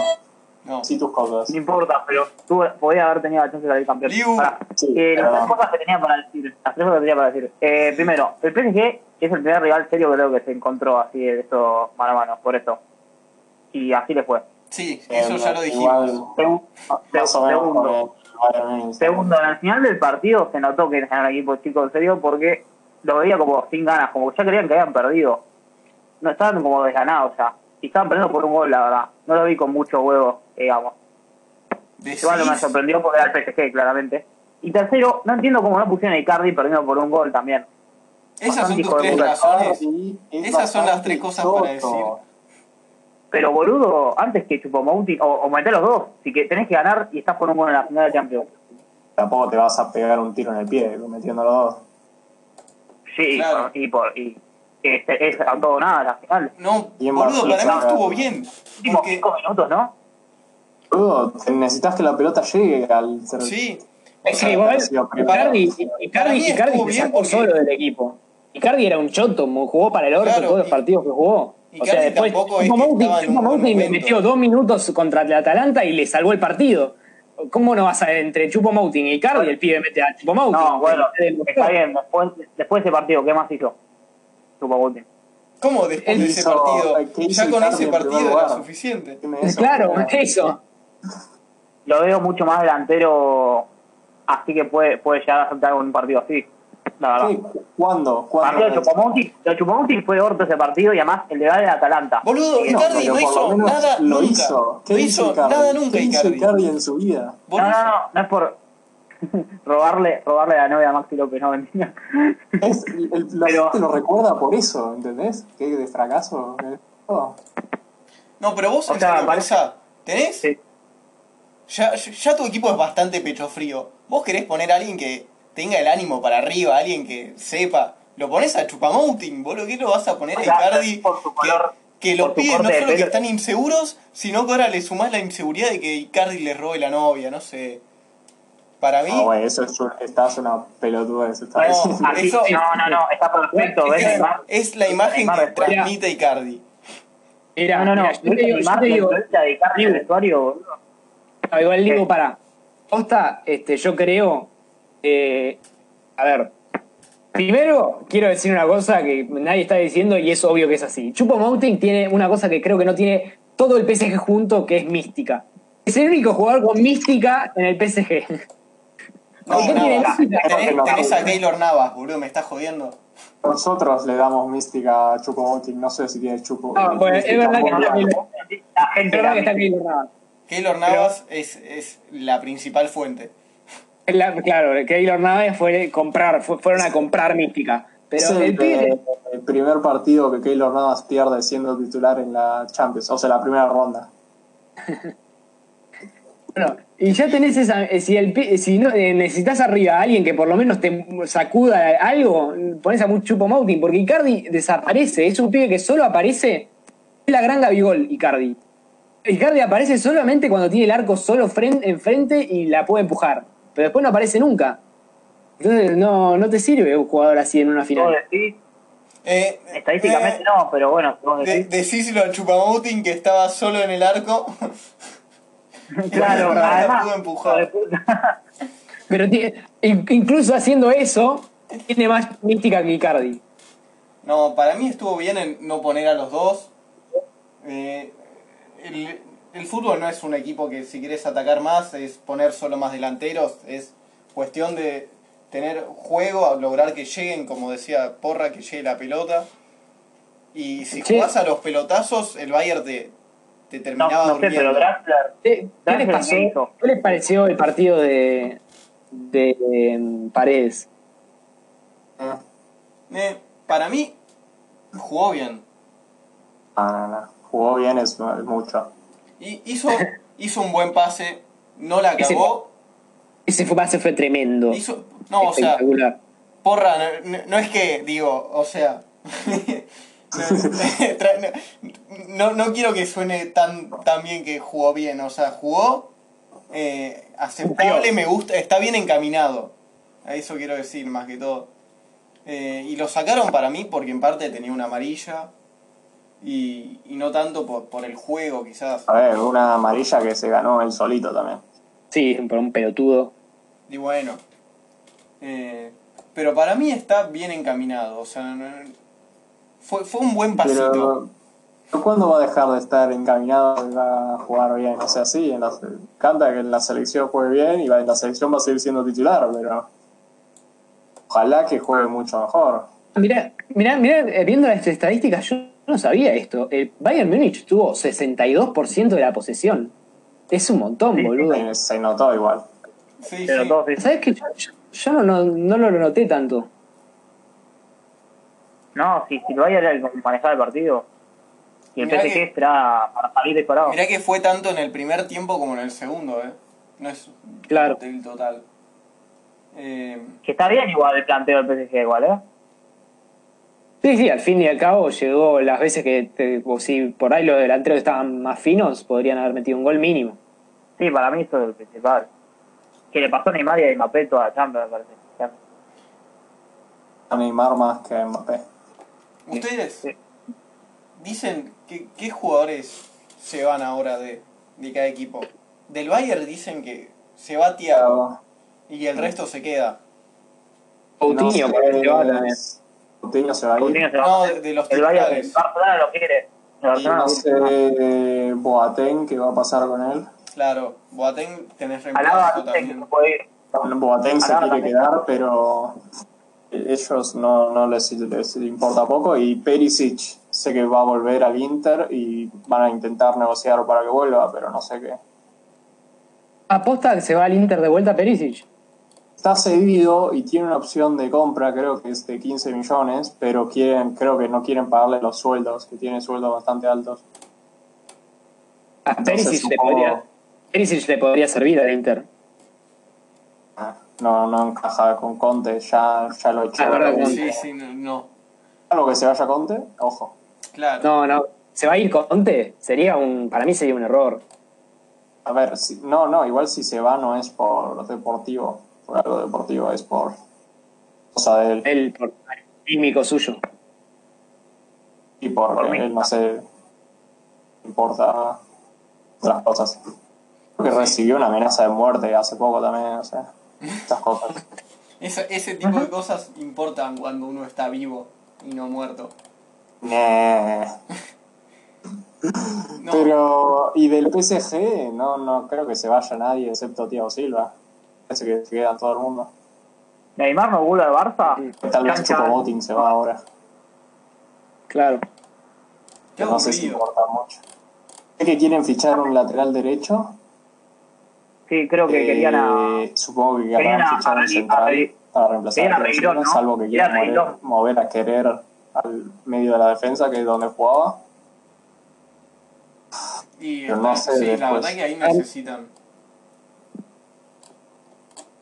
No. Sí, tus cosas. No importa, pero tuve, podía haber tenido la chance de salir campeón. Liu. Pará, Sí, eh, las tres cosas que tenía para decir. Las tres cosas que tenía para decir. Eh, primero, el PSG es el primer rival serio que creo que se encontró así de esto mano a mano, por eso. Y así le fue. Sí, eso ya lo dijimos. Igual, Segu- más o menos segundo, segundo, en el final del partido se notó que era un equipo chico en serio porque lo veía como sin ganas, como que ya creían que habían perdido. No estaban como desganados ya. Y estaban perdiendo por un gol, la verdad. No lo vi con mucho huevo, digamos. Decís- Igual me sorprendió porque era el PSG, claramente. Y tercero, no entiendo cómo no pusieron a Icardi perdiendo por un gol también. Esas son tus tres razones. Sí, es Esas son las tres cosas para decir. Pero boludo, antes que Chupomouti, o, o meter los dos, si que tenés que ganar y estás por un gol en la final de Champions. Tampoco te vas a pegar un tiro en el pie metiendo los dos. Sí, Claro. y por y este, es a todo nada la final. No, boludo, para mí estuvo bien. Últimos Porque, cinco minutos, ¿no? Necesitas que la pelota llegue al ser- sí, Es que igual. Icardi, Icardi, se bien sacó solo del equipo. Icardi era un choto, jugó para el orto Claro, todos los y- partidos que jugó. O sea, después buen me metió dos minutos contra el Atalanta y le salvó el partido. ¿Cómo no vas a entre Chupo Mouting y Icardi el pibe mete a Chupo Mouting? No, bueno, está bien. Después, después de ese partido, ¿qué más hizo? Chupomouti. ¿cómo después Él de ese hizo- partido? ¿qué hizo Ya con Icardi ese partido era lugar? suficiente. Claro, eso. Lo veo mucho más delantero, así que puede, puede llegar a saltar un partido así. La verdad. ¿Cu- ¿Cuándo? Partido de ¿Cuándo? Lo de Chupomouti fue orto ese partido y además el de Gale de Atalanta. Boludo, Sí, no, Icardi no por hizo nada lo nunca. hizo. ¿Qué No hizo hizo Icardi? nada nunca ¿Qué hizo Icardi. Icardi en su vida? No, no- no, no, no es por robarle, robarle la novia a Maxi López, no mentira. Es, el- la Pero- gente lo recuerda por eso, ¿entendés? ¿Qué de fracaso? Oh. No, pero vos, O sea, parece- ¿tenés? Sí. Ya, ya tu equipo es bastante pecho frío. Vos querés poner a alguien que tenga el ánimo para arriba, alguien que sepa. Lo pones a Chupamouting, boludo, ¿qué lo vas a poner a O sea, Icardi? por su Que, color- que los pibes no solo que están inseguros, sino que ahora le sumás la inseguridad de que Icardi le robe la novia, no sé. Para mí, Ah, güey, eso es, estás una pelotuda, eso está No, Eso- no, no, no, está perfecto. es, es la imagen que transmite Icardi. Era, No, no, no. mira, yo te digo, yo Neymar, te la digo, influencia de Icardi en el vestuario, boludo. Igual digo, ¿Qué? para. Posta, este, yo creo. eh, a ver. Primero, quiero decir una cosa que nadie está diciendo y es obvio que es así. Chupo Mountain tiene una cosa que creo que no tiene todo el PSG junto, que es mística. Es el único jugador con mística en el PSG. No, ¿Por qué Navas. tiene mística? Tenés, tenés a Keylor Navas, boludo, me estás jodiendo. Nosotros le damos mística a Chupo Moting, no sé si tiene Chupo. Pues, es verdad que está Keylor Navas. Keylor Navas es, es la principal fuente. La- claro, Keylor Navas fue comprar, fue- fueron a comprar mística. Pero el, el, pibe- el primer partido que Keylor Navas pierde siendo titular en la Champions, o sea, la primera ronda. Bueno, y ya tenés esa. eh, Si, el, si no, eh, necesitas arriba a alguien que por lo menos te sacuda algo, pones a un Chupo Moutin, porque Icardi desaparece. Es un pibe que solo aparece. Es la gran Gabigol, Icardi. Icardi aparece solamente cuando tiene el arco solo fren- enfrente y la puede empujar. Pero después no aparece nunca. Entonces no, no te sirve un jugador así en una final. decís, Eh, estadísticamente eh, no, pero bueno, vos de- decís. decíselo al Chupamutin que estaba solo en el arco. claro, no además. pudo empujar. Pero incluso haciendo eso, tiene más mística que Icardi. No, para mí estuvo bien en no poner a los dos. Eh, el, el fútbol no es un equipo que si quieres atacar más es poner solo más delanteros. Es cuestión de tener juego, lograr que lleguen, como decía Porra, que llegue la pelota. Y si Sí. jugás a los pelotazos, el Bayern te, te No, terminaba no sé, durmiendo. pero Draxler. ¿Qué, les ¿qué pasó? hizo? ¿Qué les pareció el partido de, de em, Paredes? Eh, para mí, jugó bien. No, no, no. Jugó bien, es, es mucho. Y hizo, hizo un buen pase, no la Ese- cagó. Ese pase fue tremendo. Hizo, no, o sea. Porra, no, no- es que, digo, o sea. no, no quiero que suene tan, tan bien que jugó bien, o sea, jugó eh, aceptable, me gusta, está bien encaminado. A eso quiero decir, más que todo. Eh, y lo sacaron para mí porque en parte tenía una amarilla y, y no tanto por, por el juego, quizás. A ver, una amarilla que se ganó él solito también. Sí, por un pelotudo. Y bueno. eh, pero para mí está bien encaminado. O sea, no- fue, fue un buen pasito. Pero, ¿pero ¿cuándo va a dejar de estar encaminado y va a jugar bien? O sea, sí, en la, canta que en la selección juegue bien y va- en la selección va a seguir siendo titular, pero ojalá que juegue mucho mejor. Mirá, mirá, mirá, eh, viendo las estadísticas, yo no sabía esto. El Bayern Múnich tuvo 62% de la posesión. Es un montón, Sí, boludo. Eh, Se notó igual. Sí, Pero sí. todos sí. ¿Sabes qué? Yo, yo- yo no, no, no lo noté tanto. No, si, si el Bayern era el que manejaba el partido. Y el Mirá PSG que- será para salir disparado. Mirá que fue tanto en el primer tiempo como en el segundo, ¿eh? No es Claro. del total. Eh, Que está bien igual el planteo del PSG igual, ¿eh? Sí, sí, al fin y al cabo llegó las veces que, te- o si por ahí los delanteros estaban más finos, podrían haber metido un gol mínimo. Sí, para mí eso es el principal. Que le pasó a Neymar y a Mbappé toda la Champions, me parece. A Neymar más que a Mbappé. Ustedes Sí. dicen que qué jugadores se van ahora de, de cada equipo. Del Bayern dicen que se va Thiago y el resto se queda. Coutinho, No por ahí sé, se va también. Coutinho se va a ir. Coutinho se va. No, de, de los el Bayern, titulares. el Barcelona lo quiere. Y no sé. Boateng qué va a pasar con él. Claro, Boateng tenés reemplazo también. Boateng se quiere quedar, pero ellos no, no les, les importa poco. Y Perisic sé que va a volver al Inter y van a intentar negociar para que vuelva, pero no sé qué. Aposta que se va al Inter de vuelta Perisic. Está cedido y tiene una opción de compra, creo que es de 15 millones, pero quieren, creo que no quieren pagarle los sueldos, que tiene sueldos bastante altos. A Entonces, Perisic un le, podría, Perisic le podría servir al Inter. Ah, No, no encaja con Conte, ya, ya lo echó. Ah, verdad, Lo Sí, sí, no, no. Algo que se vaya Conte, ojo. Claro. No, no. ¿Se va a ir Conte? Sería un, para mí sería un error. A ver, si- no, no, igual si se va no es por deportivo, por algo deportivo, es por cosa de él Él, por químico suyo. y por, Por él, no sé, le importa otras cosas. Creo que recibió una amenaza de muerte hace poco también, o sea, estas cosas. Ese tipo de cosas importan cuando uno está vivo y no muerto. Nah. No, Pero, y del PSG, no, no creo que se vaya nadie excepto Thiago Silva. Parece que se queda todo el mundo. Neymar no vuelve al Barça. Tal vez. Chupomoting se va ahora. Claro. qué no sé si importa mucho. Sé que quieren fichar un lateral derecho, Sí, creo que querían a. Eh, supongo que querían querrán a- fichar a- un central a- para reemplazar querían a Reguilón, salvo que Querían quieran mover, a querer al medio de la defensa, que es donde jugaba. Y Pero no sé sí, la verdad que ahí necesitan.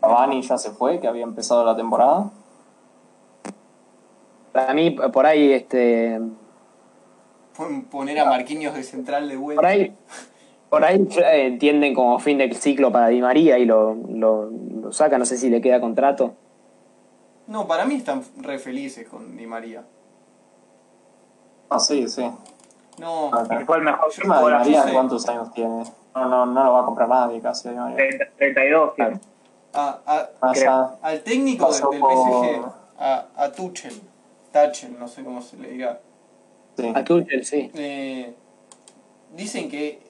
Cavani ya se fue, que había empezado la temporada. Para mí, por ahí, este. Pueden poner a Marquinhos de central de vuelta. Por ahí, por ahí eh, entienden como fin del ciclo para Di María y lo, lo, lo sacan. No sé si le queda contrato. No, para mí están re felices con Di María. Ah, sí, sí. No, el mejor Di María. ¿cuántos años tiene? No, no, no lo va a comprar nadie casi. Di María. 30, 32, sí. Claro. A- a- creo. al técnico del, Pasó del por- PSG, a, a Tuchel, Tuchel, no sé cómo se le diga. Sí. A Tuchel, sí. Eh, dicen que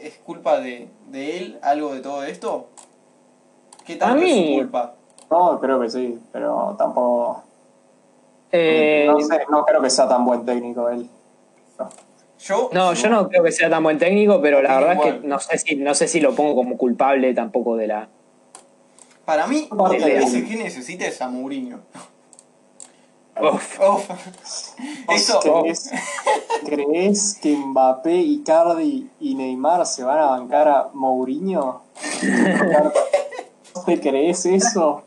es culpa de, de él algo de todo esto. ¿Qué tanto es su culpa? No, creo que sí, pero tampoco. Eh, no sé, no creo que sea tan buen técnico él. Yo, no, yo no creo que sea tan buen técnico, pero la verdad es que no sé si, no sé si lo pongo como culpable tampoco de la. Para mí, el de- PSG necesita es a Mourinho. Uf. Uf. Eso, ¿Crees, ¿Crees que Mbappé, Icardi y Neymar se van a bancar a Mourinho? ¿Vos te crees eso?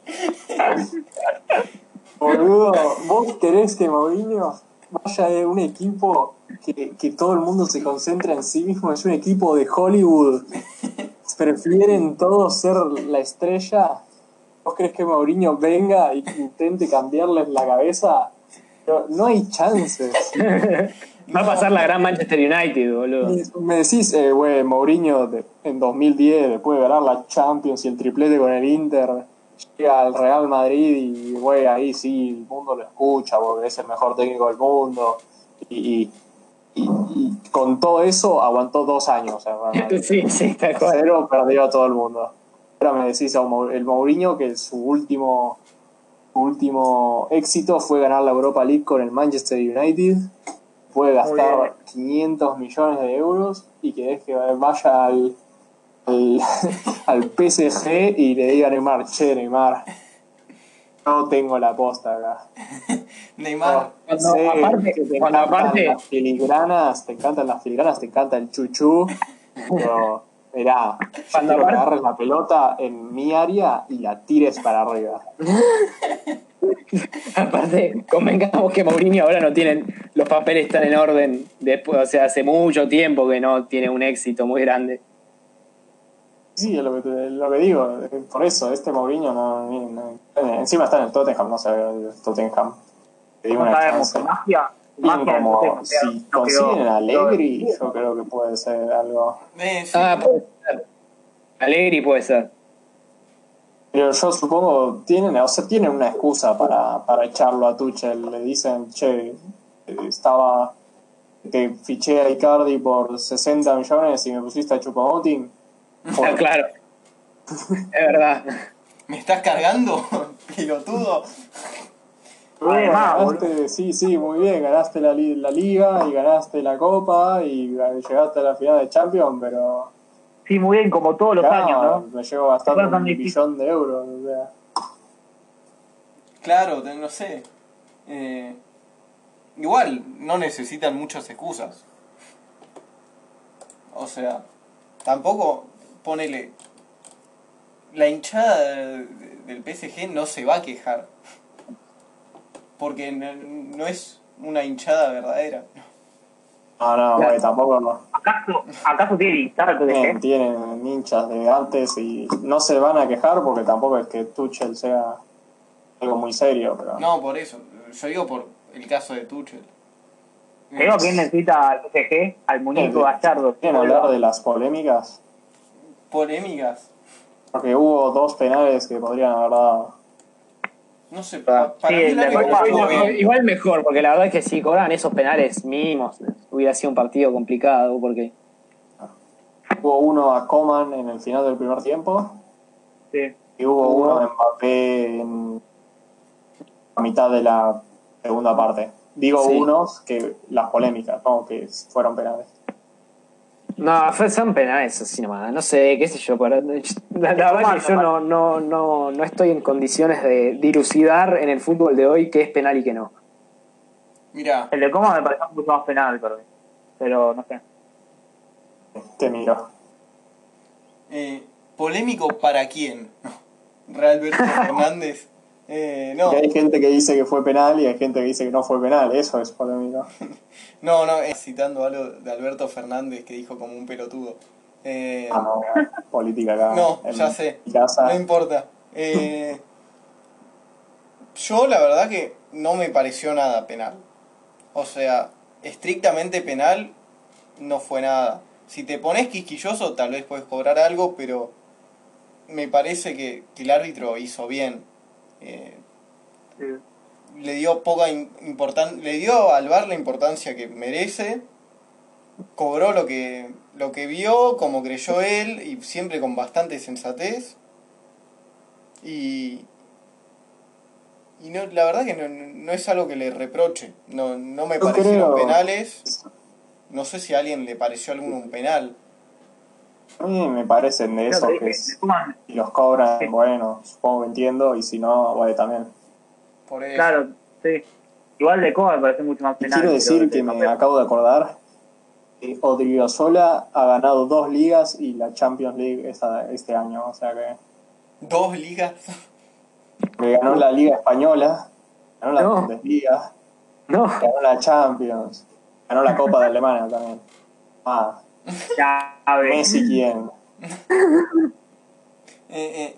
Boludo, ¿vos querés que Mourinho vaya a un equipo que, que todo el mundo se concentra en sí mismo? Es un equipo de Hollywood. Prefieren todos ser la estrella. ¿Vos crees que Mourinho venga e intente cambiarles la cabeza? Pero no hay chances. Va a pasar la gran Manchester United, boludo. Me- decís, eh, güey, Mourinho de- en 2010, después de ganar la Champions y el triplete con el Inter, llega al Real Madrid y, güey, ahí sí, el mundo lo escucha porque es el mejor técnico del mundo. Y, y- con todo eso aguantó dos años. Sí, sí, cual. Cero perdió a todo el mundo. Ahora me decís a un Mou- el Mourinho que su último, su último éxito fue ganar la Europa League con el Manchester United. Puede gastar 500 millones de euros y que es que vaya al, al, al PSG y le diga a Neymar, che Neymar, no tengo la posta acá. Neymar, Sé aparte- te aparte- las filigranas, te encantan las filigranas, te encanta el chuchú, pero mirá, yo Cuando que agarres la pelota en mi área y la tires para arriba. Aparte, convengamos que Mourinho ahora no tienen los papeles tan en orden después, o sea, hace mucho tiempo que no tiene un éxito muy grande. Sí, es lo que, lo que digo, por eso, este Mourinho no, no- eh, encima está en el Tottenham, no sé, el Tottenham. Te digo No una sabemos, chance. magia. Del como si consiguen a Allegri, yo creo que puede ser algo. eh, sí. Ah, puede ser. Alegri puede ser. Pero yo supongo, tienen, o sea, tienen una excusa para, para echarlo a Tuchel. Le dicen, che, eh, estaba, te fiché a Icardi por 60 millones y me pusiste a Chupamoting. Ah, claro. Es verdad. ¿me estás cargando, pelotudo? Además, ganaste, sí, sí, muy bien, ganaste la, li- la liga y ganaste la copa y llegaste a la final de Champions, pero Sí, muy bien, como todos los años, ¿no? me llevo gastando un billón de euros. o sea. Claro, no sé. Eh, igual, no necesitan muchas excusas. O sea, tampoco ponele. La hinchada de- del PSG no se va a quejar. Porque no, no es una hinchada verdadera. No, no, güey, tampoco no. ¿Acaso, ¿Acaso tiene el Tienen, tienen hinchas de antes y no se van a quejar porque tampoco es que Tuchel sea algo muy serio, pero No, por eso. Yo digo por el caso de Tuchel. Digo quién necesita al PSG, al muñeco Gallardo. ¿Quieren hablar de las polémicas? Polémicas. Porque hubo dos penales que podrían haber dado. No sé, pa- para Sí, mí. Igual mejor, porque la verdad es que si cobraban esos penales mínimos, hubiera sido un partido complicado, porque Hubo uno a Coman en el final del primer tiempo Sí. y hubo uno de Mbappé en la mitad de la segunda parte. Digo Sí. unos que las polémicas, no que fueron penales. No, fue- son penales así nomás, no sé, qué sé yo. pero- la, la verdad que yo no, no, no, no estoy en condiciones de dilucidar en el fútbol de hoy qué es penal y qué no. Mira, El de Coma me pareció mucho más penal, pero, pero no sé. Te miro. eh, polémico para quién? Realberto Fernández. Eh, no, Y hay gente que dice que fue penal y hay gente que dice que no fue penal. Eso es polémico. no, no, eh, citando algo de Alberto Fernández que dijo como un pelotudo. Eh, Ah, no, política acá. No, ya sé. casa. No importa. Eh, yo la verdad que no me pareció nada penal. O sea, estrictamente penal no fue nada. Si te pones quisquilloso tal vez puedes cobrar algo, pero me parece que, que el árbitro hizo bien. Eh, le dio poca importancia, le dio al VAR la importancia que merece, cobró lo que, lo que vio, como creyó él, y siempre con bastante sensatez. Y, y no, la verdad que no, no es algo que le reproche. No, no me Yo parecieron creo- penales. No sé si a alguien le pareció alguno un penal. Mí me parecen de esos que si Coman, los cobran, bueno, supongo que entiendo, y si no, vale también. Por eso. claro, sí. Igual de Coma me parece mucho más Y penal. quiero decir de que me acabo de acordar que Odriozola ha ganado dos ligas y la Champions League esta- este año, o sea que Dos ligas. que ganó la Liga Española, ganó la No. Bundesliga, No, ganó la Champions, ganó la Copa de Alemania también. Ah, Ya, a ver. Messi quién. Eh, eh,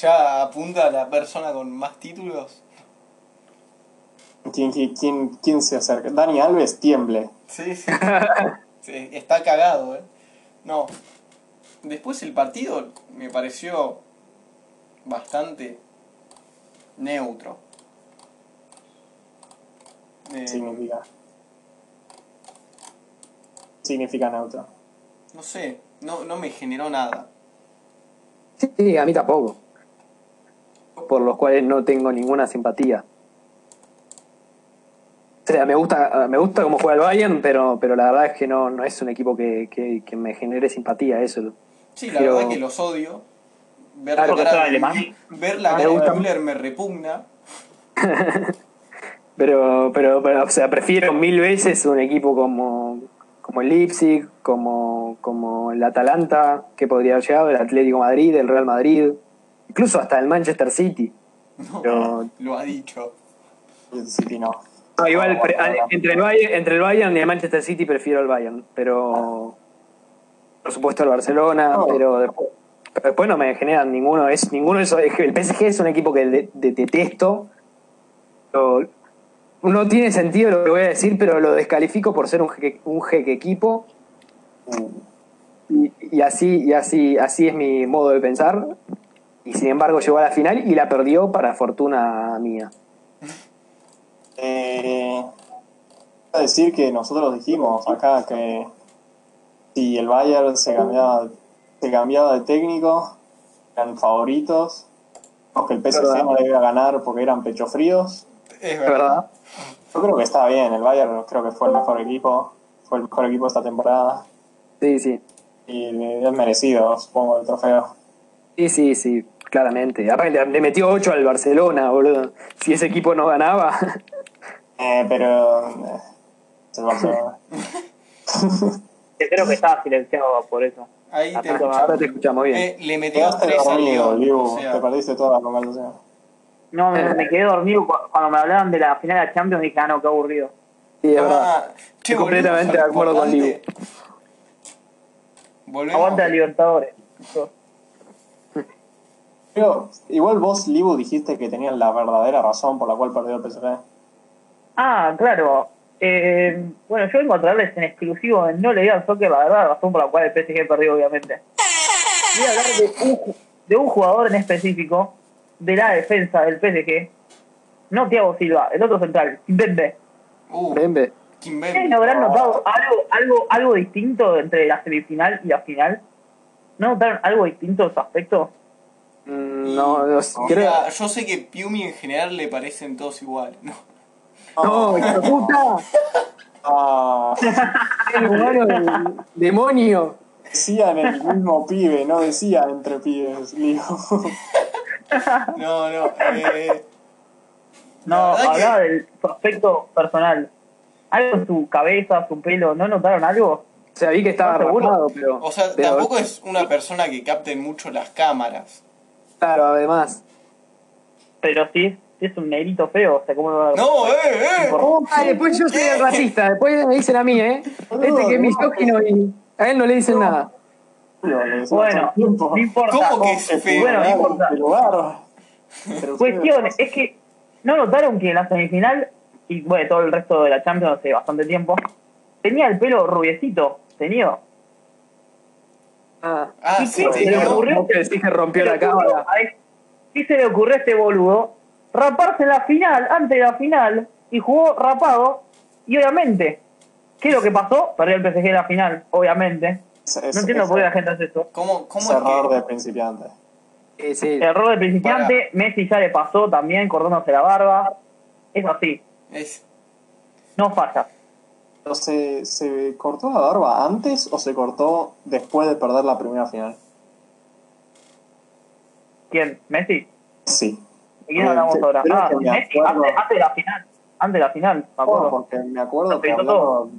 ya apunta a la persona con más títulos. ¿Quién, quién, quién, quién se acerca? Dani Alves tiemble. Sí, sí. Sí, está cagado, ¿eh? No. Después el partido me pareció bastante neutro. Eh, Significa. Significa neutro. No sé, no, no me generó nada. sí, a mí tampoco. Por los cuales no tengo ninguna simpatía. O sea, me gusta, me gusta cómo juega el Bayern, pero, pero la verdad es que no, no es un equipo que, que, que me genere simpatía, eso. Sí, la Pero- verdad que los odio. Ver Claro, la porque cara de- ver la Ah, me cara de. Müller me repugna. Pero, pero, pero, o sea, prefiero mil veces un equipo como, como el Leipzig, como, como el Atalanta, que podría haber llegado, el Atlético Madrid, el Real Madrid, incluso hasta el Manchester City. No, Pero- lo ha dicho. El City no. No, igual, entre, el Bayern, entre el Bayern y el Manchester City prefiero el Bayern, pero por supuesto el Barcelona, No. pero, después, pero después no me generan ninguno. Es ninguno de esos. El PSG es un equipo que de- de- detesto. Lo- no tiene sentido lo que voy a decir, pero lo descalifico por ser un jeque, un jeque equipo. Y, y así, y así, así es mi modo de pensar. Y sin embargo llegó a la final y la perdió para fortuna mía. Eh, a decir que nosotros dijimos acá que si el Bayern se cambiaba, se cambiaba de técnico, eran favoritos, o que el PSG no le iba a ganar porque eran pecho fríos. Es ¿Es verdad. verdad? Yo creo que está bien, el Bayern creo que fue el mejor equipo, fue el mejor equipo esta temporada Sí, sí. y le- es merecido, supongo, el trofeo. Sí, sí, sí, claramente. Aparte le, le metió 8 al Barcelona, boludo. Si ese equipo no ganaba. Eh, pero eh, es el Barcelona. Creo que estaba silenciado por eso. Ahí te Ahora Ahora te escuchamos. bien. Eh, le metió Quedaste tres al dormido, León. Liu, o sea, te perdiste toda la conversación. No, me, me quedé dormido cu- cuando me hablaban de la final de la Champions. Dije, ah, no, qué aburrido. Sí, es ah, verdad. che, Estoy completamente de acuerdo con. Volvemos. Aguanta la Libertadores. Pero igual vos, Libu, dijiste que tenían la verdadera razón por la cual perdió el PSG. Ah, claro. Eh, bueno, yo vengo a traerles en exclusivo en No Le Digan Soccer la verdad, la razón por la cual el PSG perdió, obviamente. Voy a hablar de un, de un jugador en específico de la defensa del PSG. No Thiago Silva, el otro central, Kimpembe. Uh, Bembe. Kimpembe. ¿Ustedes no habrán notado algo, algo, algo distinto entre la semifinal y la final? ¿No notaron algo distinto en su aspecto? Mm, No, no, creo. yo sé que Piumi en general le parecen todos iguales. ¿no? ¡No, hijo de puta! Ah, del demonio. Decían el mismo pibe, no decía entre pibes, Lío. No, no. Eh, No, La verdad hablaba que- del su aspecto personal. Algo en su cabeza, su pelo, ¿no notaron algo? O sea, vi que estaba rapado, pero. o sea, pero- tampoco es una persona que capte mucho las cámaras. Claro, además. Pero sí, es un negrito feo, o sea, ¿cómo no No, eh, eh. Por- Ah, después yo soy el racista. Después me dicen a mí, ¿eh? Este que es misógino y a él no le dicen nada. Bueno, no importa. ¿Cómo que es feo? Bueno, no importa. Pero Cuestión, es que no notaron que en la semifinal, y bueno, todo el resto de la Champions hace bastante tiempo, tenía el pelo rubiecito, tenía. Ah. Ah, ¿Y sí, qué Se se le ocurrió? ocurrió que decís que rompió ¿Qué la cámara. a este- ¿Qué se le ocurrió a este boludo? Raparse en la final, antes de la final, y jugó rapado, y obviamente, ¿qué es lo que pasó? Perdió el PSG en la final, obviamente. Es- es- No entiendo es- por qué la gente hace esto. ¿Cómo, cómo es error que.? de principiante. Sí, sí. Error de principiante, Messi ya le pasó también, cortándose la barba. Es así, Es, no falla. Pero se, ¿Se cortó la barba antes o se cortó después de perder la primera final? ¿Quién? ¿Messi? Sí. ¿De quién hablamos Creo ahora? Ah, me Messi, antes, antes de la final. Antes de la final, me acuerdo. Porque me acuerdo que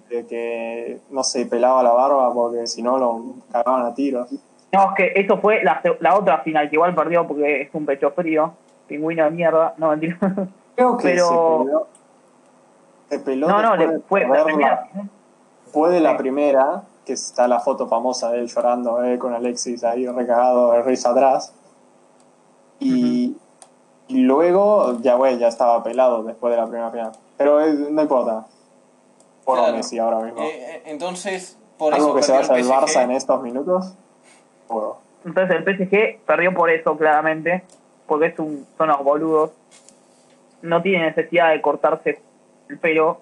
de que no se pelaba la barba porque si no lo cagaban a tiros. No, es que eso fue la, otra final, que igual perdió porque es un pecho frío. Pingüino de mierda. No, mentira. Creo que Pero- se peló. Se peló No, no, le fue la primera. Después de la primera, que está la foto famosa de él llorando eh, con Alexis ahí recagado de risa atrás. Y, y luego, ya güey, ya estaba pelado después de la primera final. Pero eh, no importa. Por Claro. Messi ahora mismo. eh, eh, entonces, por Algo eso que se vaya el PSG. Barça en estos minutos. Entonces el PSG perdió por eso, claramente. Porque es un, son los boludos. No tiene necesidad de cortarse el pelo,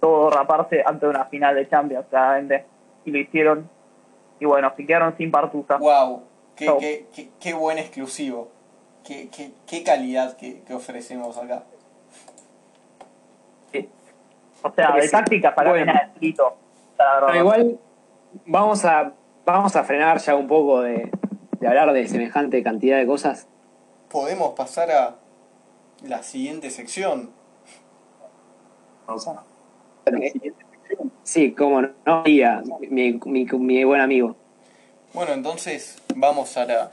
todo raparse antes de una final de Champions, claramente. Y lo hicieron. Y bueno, se quedaron sin partusa. Wow, qué, qué, qué, qué buen exclusivo. Qué, qué, qué calidad que, que ofrecemos acá. O sea, de Sí. táctica para Bueno. la verdad. Pero igual vamos a vamos a frenar ya un poco de, de hablar de semejante cantidad de cosas. Podemos pasar a la siguiente sección. o sea, Sí, como no, mi, mi, mi buen amigo. Bueno, entonces vamos a la...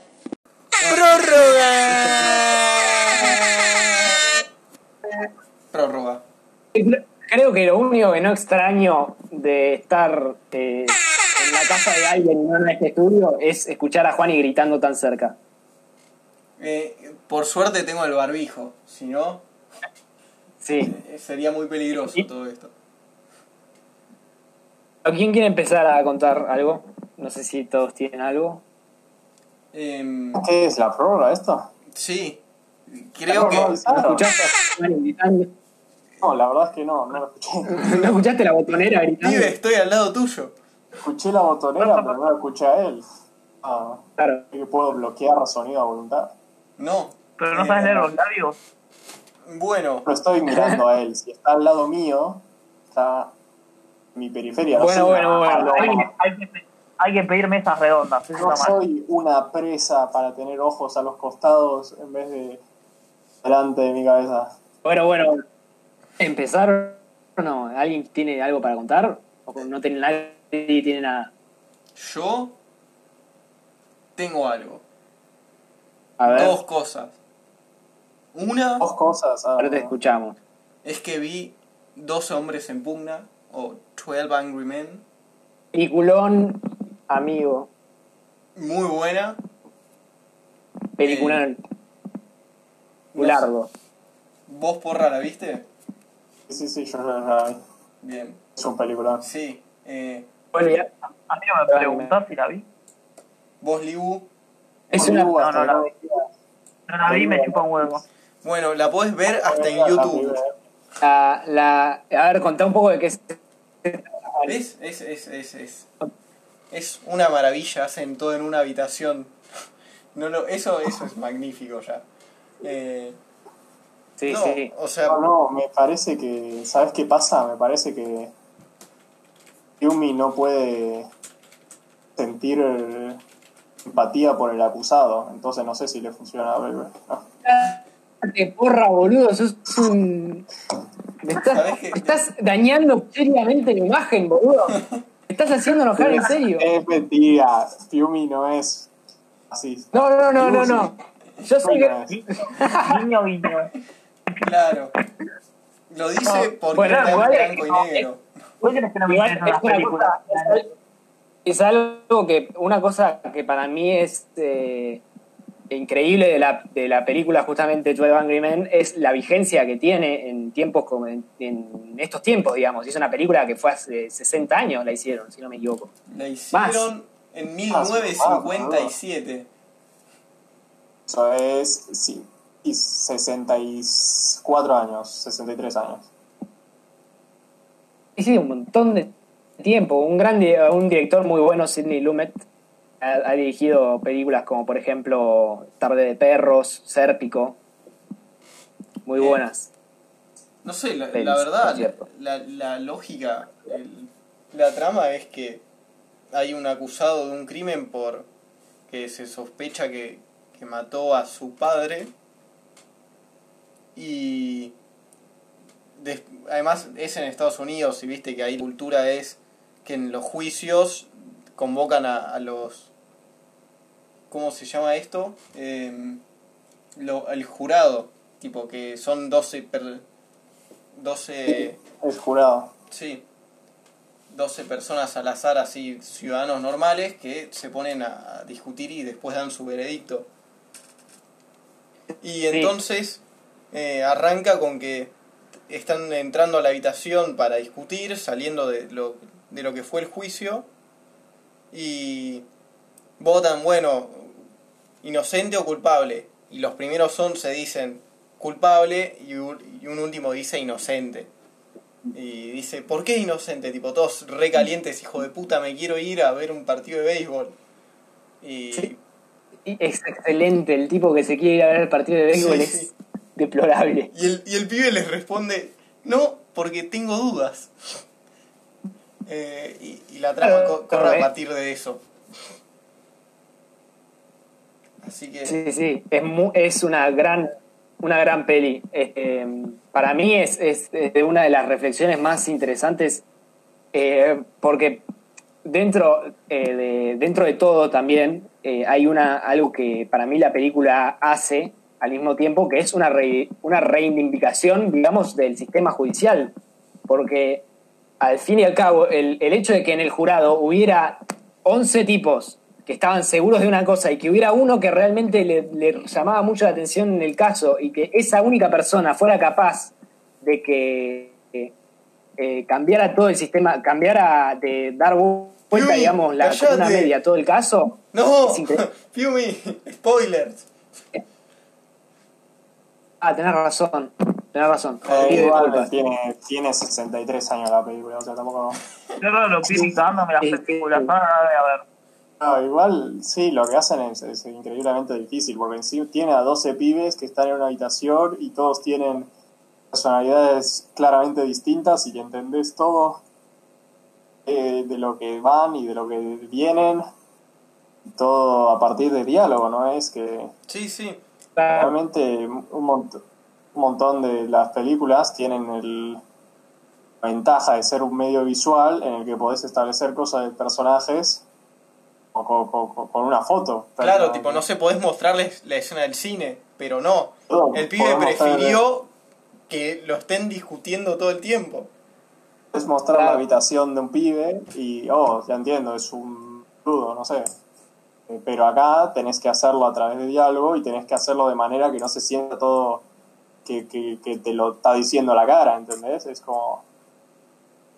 Prórroga. Creo que lo único que no extraño de estar eh, en la casa de alguien y no en este estudio es escuchar a Juani gritando tan cerca. Eh, por suerte tengo el barbijo, si no, Sí. eh, sería muy peligroso ¿Y? todo esto. ¿Quién quiere empezar a contar algo? No sé si todos tienen algo. Em, ¿Qué es la prórroga esto? sí, creo que... No, no, ¿No? No, la verdad es que no, no lo escuché. ¿No escuchaste la botonera gritando? Pibe, estoy al lado tuyo. Escuché la botonera, pero no la escuché a él. Ah, Claro. que puedo bloquear sonido a voluntad. No. Pero no Eh, sabes leer los labios. Bueno, Lo estoy mirando a él. Si está al lado mío, está mi periferia. No Bueno, soy bueno, bueno. Hay que, hay, que, hay que pedir mesas redondas. No mal. soy una presa para tener ojos a los costados en vez de delante de mi cabeza. Bueno, bueno. ¿Empezar o no? ¿Alguien tiene algo para contar? ¿O no tiene nadie tiene nada? yo tengo algo. A ver, Dos cosas. Una Dos cosas. ah, ahora te escuchamos. es que vi 12 hombres en pugna, o 12 Angry Men, Peliculón, amigo. muy buena. Peliculón. No Largo. ¿Vos, porra, la viste? Sí, sí, yo la vi. Bien. Es un película. Sí. Eh, Bueno, ya. A mí no me preguntás si la vi. vos, Libu. Es una. No, no la no- vi. No la vi, me chupa un huevo. Bueno, la podés ver hasta en YouTube. primera. La, la, a ver, contá un poco de qué es. ¿Ves? Es, es, es, es. Es una maravilla, hacen todo en una habitación. No, no, eso, eso es magnífico ya. Eh, Sí, no, sí. o sea, No, no, me parece que. ¿Sabes qué pasa? Me parece que. Yumi no puede sentir empatía por el acusado, entonces no sé si le funciona a Baby. ¿no? ¡Qué porra, boludo! Sos un... Me estás dañando seriamente la imagen, boludo. Estás haciendo enojar en serio. Es mentira, Yumi no es así. No, no, no, no, no. Yo no que... es. Guiño, guiño. Claro. Lo dice porque Bueno, está igual es blanco y negro. Es algo que, una cosa que para mí es eh, increíble de la, de la película justamente 12 Angry Men es la vigencia que tiene en tiempos como en, en estos tiempos, digamos. Es una película que fue hace 60 años, la hicieron, si no me equivoco. La hicieron en 1957. Eso es, sí, y 64 años, 63 años. Y sí, un montón de tiempo. Un gran di- un director muy bueno, Sidney Lumet, ha, ha dirigido películas como, por ejemplo, Tarde de Perros, Sérpico. Muy Bien. buenas. No sé, la, Pelis, la verdad, la, la lógica, el- la trama es que hay un acusado de un crimen por que se sospecha que, que mató a su padre y además es en Estados Unidos y viste que ahí cultura es que en los juicios convocan a, a los ¿cómo se llama esto? Em, lo, el jurado, tipo que son 12 per- 12 Es jurado. Sí. 12 personas al azar, así, ciudadanos normales, que se ponen a discutir y después dan su veredicto. Y entonces eh, arranca con que están entrando a la habitación para discutir, saliendo de lo, de lo que fue el juicio, y votan, bueno, inocente o culpable. Y los primeros son, se dicen culpable y un, y un último dice inocente. Y dice, ¿por qué inocente? Tipo, todos recalientes, hijo de puta, me quiero ir a ver un partido de béisbol. Y Sí. Es excelente, el tipo que se quiere ir a ver el partido de béisbol Sí, es sí. deplorable. Y el, y el pibe les responde, no, porque tengo dudas. Eh, y, y la trama co- corre a partir de eso. Sí, sí, es, mu- es una gran una gran peli. Eh, para mí es, es, una de las reflexiones más interesantes eh, porque dentro, eh, de, dentro de todo también eh, hay una, algo que para mí la película hace al mismo tiempo que es una, re- una reivindicación, digamos, del sistema judicial. Porque al fin y al cabo, el, el hecho de que en el jurado hubiera 11 tipos que estaban seguros de una cosa y que hubiera uno que realmente le, le llamaba mucho la atención en el caso y que esa única persona fuera capaz de que eh, eh, cambiara todo el sistema, cambiara de dar vuelta, Piumi, digamos, la columna media, todo el caso. No. Fiumi, spoilers. Ah, tenés razón, tenés razón. Eh, Igual tiene, tiene 63 años la película, o sea, tampoco... Yo no lo pido cagándome las películas, no, no, no, a ver. No, igual sí, lo que hacen es, es increíblemente difícil, porque en sí tiene a 12 pibes que están en una habitación y todos tienen personalidades claramente distintas y que entendés todo eh, de lo que van y de lo que vienen, todo a partir de diálogo, ¿no? Es que Sí, sí. realmente un, mont- un montón de las películas tienen el, la ventaja de ser un medio visual en el que podés establecer cosas de personajes o con una foto. Claro, Pero- tipo, no sé, podés mostrarles la escena del cine, pero no. No, El pibe prefirió que lo estén discutiendo todo el tiempo. Es mostrar Claro. la habitación de un pibe y, oh, ya entiendo, es un crudo, no sé. Eh, Pero acá tenés que hacerlo a través de diálogo y tenés que hacerlo de manera que no se sienta todo que, que, que te lo está diciendo la cara, ¿entendés? Es como...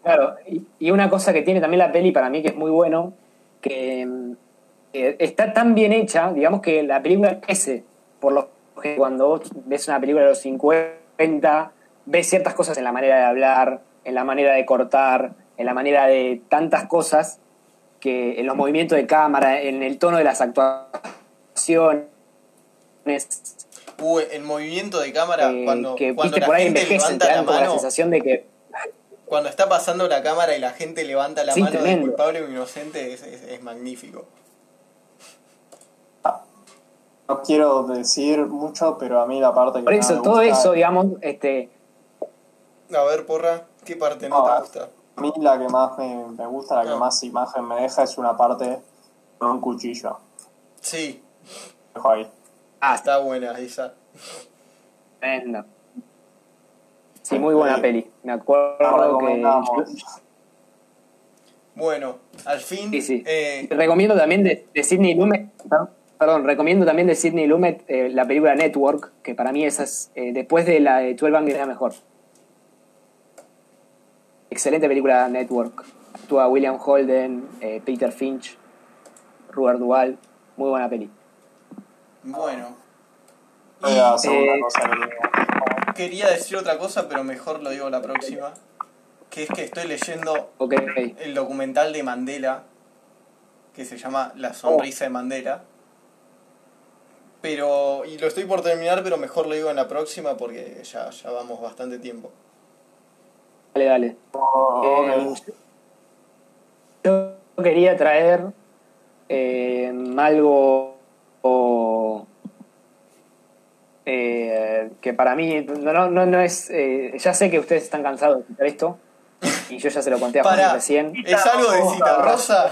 Claro, y, y una cosa que tiene también la peli para mí que es muy bueno, que eh, está tan bien hecha, digamos que la película crece, por lo que cuando vos ves una película de los 50, ves ciertas cosas en la manera de hablar, en la manera de cortar, en la manera de tantas cosas, que en los movimientos de cámara, en el tono de las actuaciones, Uh, el movimiento de cámara eh, cuando, que cuando viste la por ahí gente envejecen, levanta te la dan la mano. sensación de que Cuando está pasando la cámara y la gente levanta la Sí, mano de tremendo. culpable o inocente es, es- es magnífico. No quiero decir mucho, pero a mí la parte que Por eso, me todo gusta- eso, digamos, este, A ver, porra, ¿qué parte no Ah. te gusta? A mí la que más me, me gusta, la que Ah. más imagen me deja es una parte con un cuchillo. Sí, Dejo ahí. ah, está buena esa. tremendo. Sí, muy buena Sí. peli. Me acuerdo que. Bueno, al fin. Sí, sí. eh, Recomiendo también de, de Sidney Lumet. Perdón, recomiendo también de Sidney Lumet eh, la película Network, que para mí esa es, eh, después de la de 12 Angry es la mejor. Excelente película Network. Actúa William Holden, eh, Peter Finch, Robert Duvall. Muy buena peli. bueno. Voy a hacer Eh, una cosa que. Quería decir otra cosa, pero mejor lo digo la próxima. Que es que estoy leyendo el documental de Mandela, que se llama La sonrisa de Mandela. Pero, y lo estoy por terminar, pero mejor lo digo en la próxima porque ya, ya vamos bastante tiempo. Dale, dale. Oh, Eh, ok. yo quería traer eh, algo eh, que para mí no, no, no es. eh, ya sé que ustedes están cansados de escuchar esto y yo ya se lo conté a Juan recién. ¿es algo de Cita Rosa?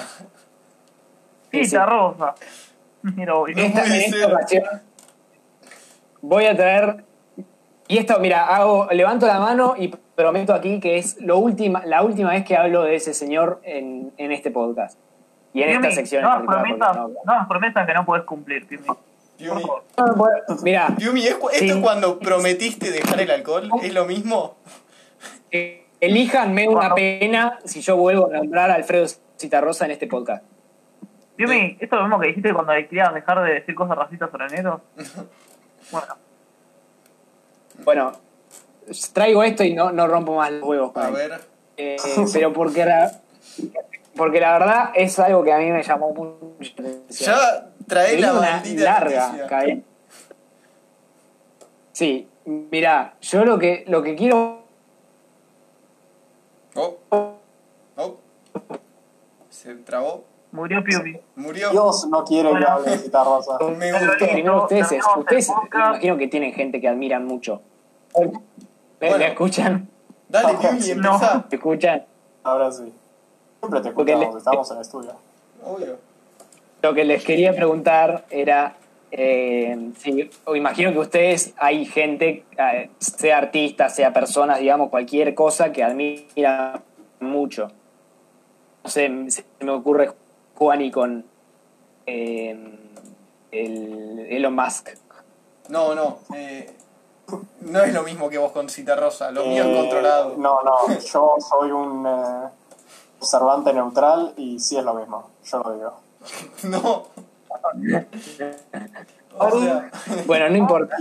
Sí, sí. Cita rosa. Mira. No Esta- en esta ocasión voy a traer. Y esto, mira, hago, levanto la mano y prometo aquí que es lo última, la última vez que hablo de ese señor en, en este podcast. Y en esta sección. no en porque no promesas que no puedes cumplir, Piumi. Piumi, Bueno, Mira, Piumi, ¿es cu- ¿esto Sí. es cuando prometiste dejar el alcohol? ¿Es lo mismo? eh, elíjanme una pena si yo vuelvo a nombrar a Alfredo Citarrosa en este podcast. Piumi, ¿esto es lo mismo que dijiste cuando querías dejar de decir cosas racistas sobre negros? Bueno, Bueno, traigo esto y no, no rompo más los huevos. A ver. Eh, pero porque la, porque la verdad es algo que a mí me llamó mucho la atención. Ya trae la una maldita larga cadena. Sí, mira, yo lo que lo que quiero Oh. Oh. Se trabó. murió Piumi. Murió. Dios no quiere que hable de Rosa. Me gustó. primero ustedes, ustedes me imagino que tienen gente que admiran mucho. ¿Me, Bueno. me escuchan? Dale, Piumi, No. empezá. ¿Me escuchan? Ahora sí. Siempre te escuchamos, le- estamos en el estudio. Obvio. Lo que les quería preguntar era, eh, si, o imagino que ustedes hay gente, eh, sea artista, sea personas, digamos, cualquier cosa que admira mucho. No sé, se me ocurre Juani con eh, el Elon Musk. No, no. eh, no es lo mismo que vos con Cita Rosa. Lo mío es Eh, controlado. No, no, yo soy un eh, observante neutral y sí es lo mismo, yo lo digo. No. O sea, Bueno, no importa.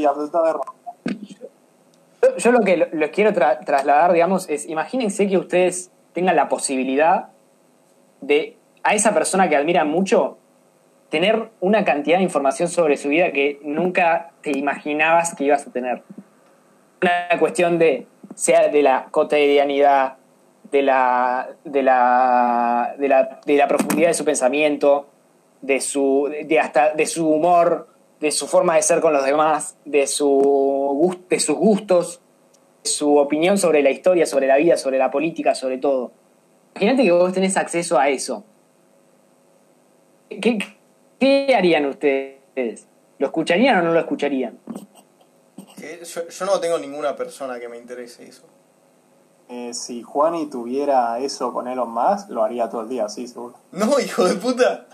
Yo, yo lo que lo- les quiero tra- trasladar, digamos, es imagínense que ustedes tengan la posibilidad de a esa persona que admiran mucho tener una cantidad de información sobre su vida que nunca te imaginabas que ibas a tener. Una cuestión de, sea de la cotidianidad, de la, de la, de la, de la profundidad de su pensamiento, de su, de hasta de su humor, de su forma de ser con los demás, de, su, de sus gustos, de su opinión sobre la historia, sobre la vida, sobre la política, sobre todo. Imagínate que vos tenés acceso a eso. ¿Qué, qué harían ustedes? ¿Lo escucharían o no lo escucharían? yo no tengo ninguna persona que me interese eso. Eh, si Juani tuviera eso con Elon Musk, lo haría todo el día, sí, seguro. No, hijo de puta.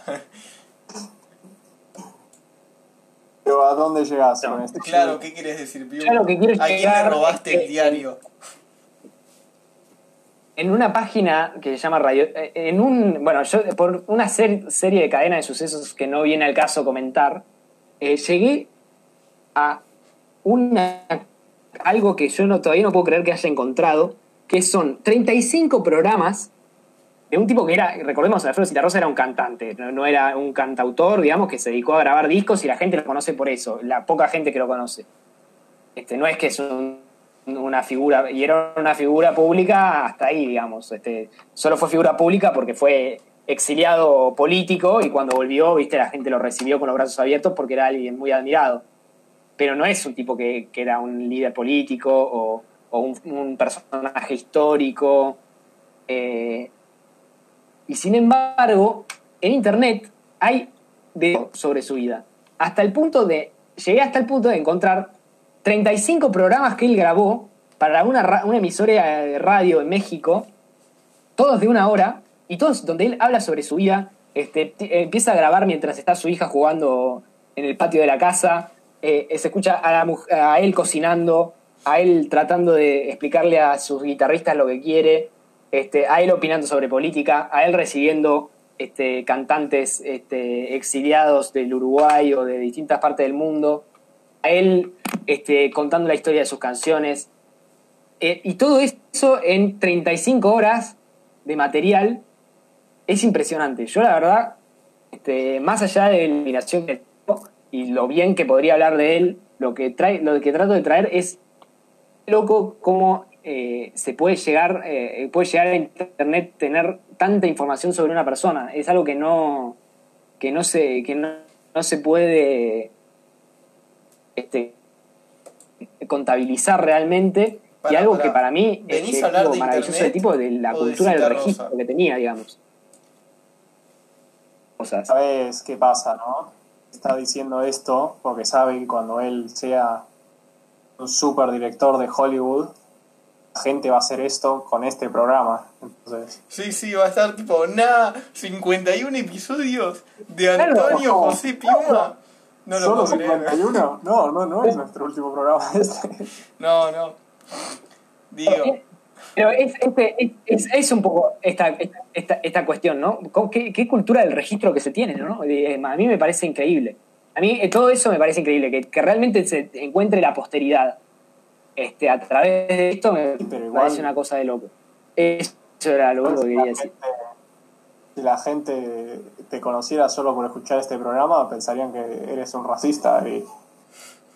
Pero ¿a dónde llegas No, con esto? Claro, ¿qué quieres decir? Yo lo que quiero ¿A quién le robaste el que- diario? En una página que se llama Radio... eh, En un... Bueno, yo por una ser- serie de cadenas de sucesos que no viene al caso comentar, eh, llegué a una algo que yo no, todavía no puedo creer que haya encontrado, que son 35 programas de un tipo que era, recordemos, Alfredo Citarrosa era un cantante, no, era un cantautor, digamos, que se dedicó a grabar discos y la gente lo conoce por eso, la poca gente que lo conoce. Este, no es que es un una figura, y era una figura pública hasta ahí, digamos. Este, solo fue figura pública porque fue exiliado político y cuando volvió, viste, la gente lo recibió con los brazos abiertos porque era alguien muy admirado. Pero no es un tipo que, que era un líder político o, o un, personaje histórico. Eh, y sin embargo, en internet hay de sobre su vida. Hasta el punto de, llegué hasta el punto de encontrar 35 programas que él grabó para una, una emisora de radio en México, todos de una hora, y todos donde él habla sobre su vida, este, empieza a grabar mientras está su hija jugando en el patio de la casa, eh, se escucha a, él cocinando, a él tratando de explicarle a sus guitarristas lo que quiere, este, a él opinando sobre política, a él recibiendo este, cantantes este, exiliados del Uruguay o de distintas partes del mundo, a él este, contando la historia de sus canciones, eh, y todo eso en 35 horas de material es impresionante. Yo la verdad, este, más allá de la eliminación y lo bien que podría hablar de él, lo que, trae, lo que trato de traer es loco cómo eh, se puede llegar, eh, puede llegar a internet tener tanta información sobre una persona. Es algo que no, que no se, que no, no se puede este, contabilizar realmente para, y algo para, que para mí es es algo maravilloso de tipo de la cultura del registro Rosa. que tenía, digamos. Cosas. ¿Sabes qué pasa, no? Está diciendo esto porque sabe que cuando él sea un super director de Hollywood, la gente va a hacer esto con este programa. Entonces... Sí, sí, va a estar tipo, nada, 51 episodios de Antonio Claro. José Piuma. No lo ¿Solo puedo creer. 51? No, no, no es nuestro último programa este. No, no. Digo, Pero es, este, es, es, es un poco esta, esta, esta cuestión, ¿no? ¿Cómo- ¿Qué, qué cultura del registro que se tiene, ¿no? Eh, A mí me parece increíble. A mí eh, todo eso me parece increíble, que, que realmente se encuentre la posteridad este, a través de esto me Sí, pero igual- parece una cosa de loco. Eso era lo único que quería decir. Si la gente te conociera solo por escuchar este programa, pensarían que eres un racista y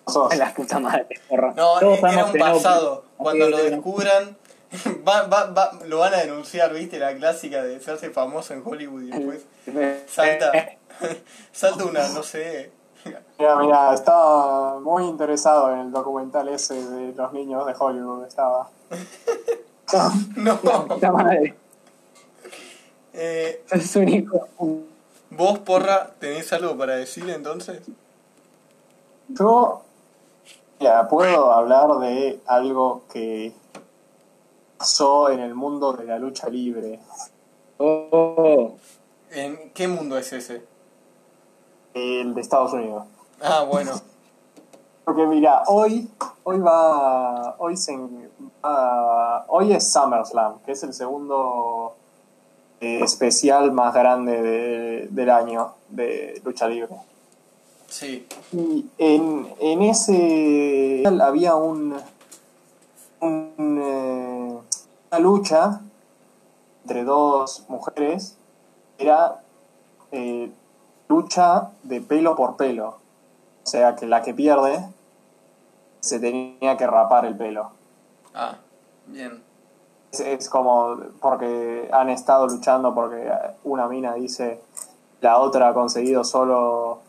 no sos. La puta madre, porra. no, Todos era un pasado. que- Cuando lo descubran, va, va, va, lo van a denunciar, ¿viste? La clásica de se hace famoso en Hollywood y después salta, salta una, no sé. Mira, mira, estaba muy interesado en el documental ese de los niños de Hollywood. Estaba. No. Puta madre. Eh, Es un hijo. ¿Vos, porra, tenés algo para decir entonces? Yo ya, puedo hablar de algo que pasó en el mundo de la lucha libre. Oh, ¿En qué mundo es ese? El de Estados Unidos. Ah, bueno. Porque mira, hoy, hoy va, hoy se, va- hoy es SummerSlam, que es el segundo eh, especial más grande de- del año de lucha libre. Sí. Y en, en ese había un, un, eh, una lucha entre dos mujeres, era eh, lucha de pelo por pelo. O sea que la que pierde se tenía que rapar el pelo. Ah, bien. Es, es como porque han estado luchando porque una mina dice la otra ha conseguido solo,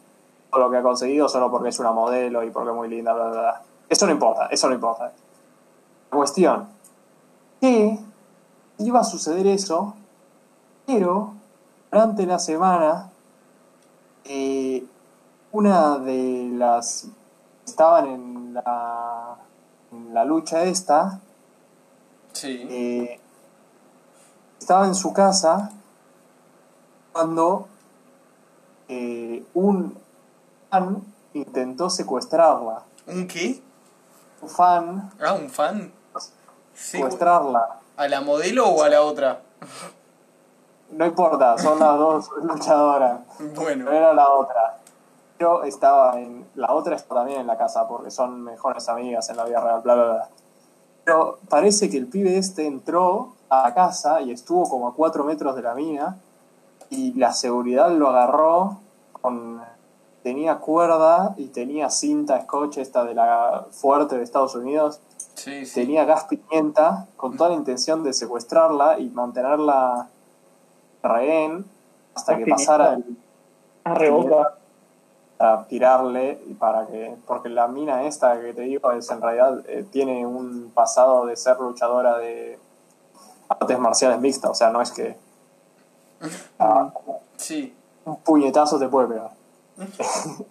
solo lo que ha conseguido solo porque es una modelo y porque es muy linda, bla, bla, bla. Eso no importa, eso no importa. La cuestión, que iba a suceder eso, pero durante la semana eh, una de las que estaban en la, en la lucha esta Sí. eh, estaba en su casa cuando eh, un fan intentó secuestrarla. ¿Un qué? Un fan Ah, un fan. Secuestrarla. ¿A la modelo o a la otra? No importa, son las dos luchadoras. Bueno. No era la otra. Yo estaba en. La otra está también en la casa porque son mejores amigas en la vida real, bla, bla, bla. Pero parece que el pibe este entró a la casa y estuvo como a cuatro metros de la mina y la seguridad lo agarró con. Tenía cuerda y tenía cinta scotch esta de la fuerte de Estados Unidos Sí, sí. tenía gas pimienta con toda la intención de secuestrarla y mantenerla rehén hasta que pasara el, Ah, reboca. a tirarle y para que porque la mina esta que te digo es en realidad eh, tiene un pasado de ser luchadora de artes marciales mixtas o sea no es que ah, Sí. un puñetazo te puede pegar.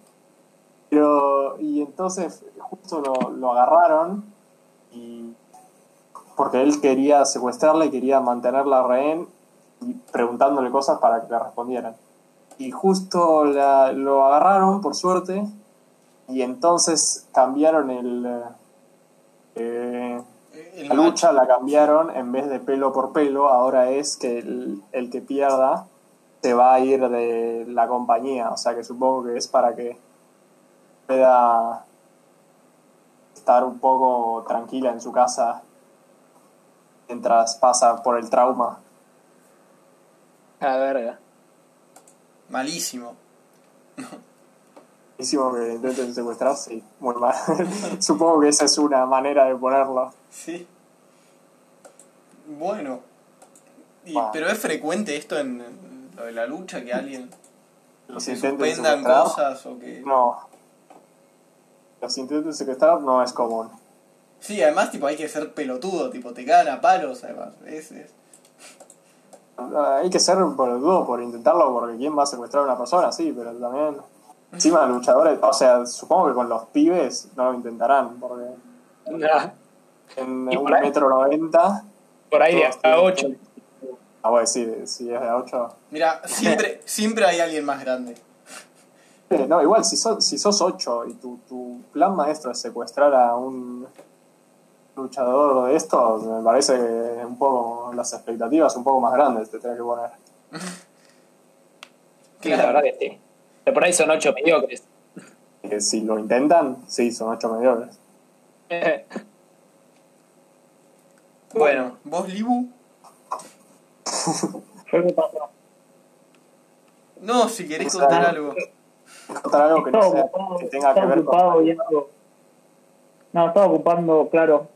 Pero y entonces justo lo, lo agarraron y porque él quería secuestrarla y quería mantenerla rehén y preguntándole cosas para que le respondieran. Y justo la- lo agarraron por suerte y entonces cambiaron el eh, eh, la lucha la cambiaron en vez de pelo por pelo. Ahora es que el, el que pierda se va a ir de la compañía. O sea que supongo que es para que pueda estar un poco tranquila en su casa mientras pasa por el trauma A la verga. Malísimo. Buenísimo que intenten secuestrar, sí, muy mal. Supongo que esa es una manera de ponerlo. Sí. Bueno. Y- Bueno. Pero es frecuente esto en, en lo de la lucha, que alguien Los se intenten suspendan secuestrar, cosas o que... no. Los intentos de secuestrar no es común. Sí, además tipo hay que ser pelotudo, tipo te cagan a palos además. Es, es- Hay que ser boludo por intentarlo, porque ¿quién va a secuestrar a una persona? Sí, pero también. Encima, luchadores, o sea, supongo que con los pibes no lo intentarán, porque Nah, en un ahí- metro noventa. por ahí de hasta 8. Ah, bueno, sí, si es de 8. Mira, siempre, siempre hay alguien más grande. No, igual, si sos, si sos 8 y tu, tu plan maestro es secuestrar a un luchador de estos, me parece que un poco las expectativas un poco más grandes te tenés que poner. Sí, la verdad que sí. Pero por ahí son 8 mediocres. Que si lo intentan, sí, son 8 mediocres. Bueno. ¿Vos, Libu? No, si querés O sea, contar algo. Contar algo que no sea, que tenga que ver con. No, estaba ocupando, claro.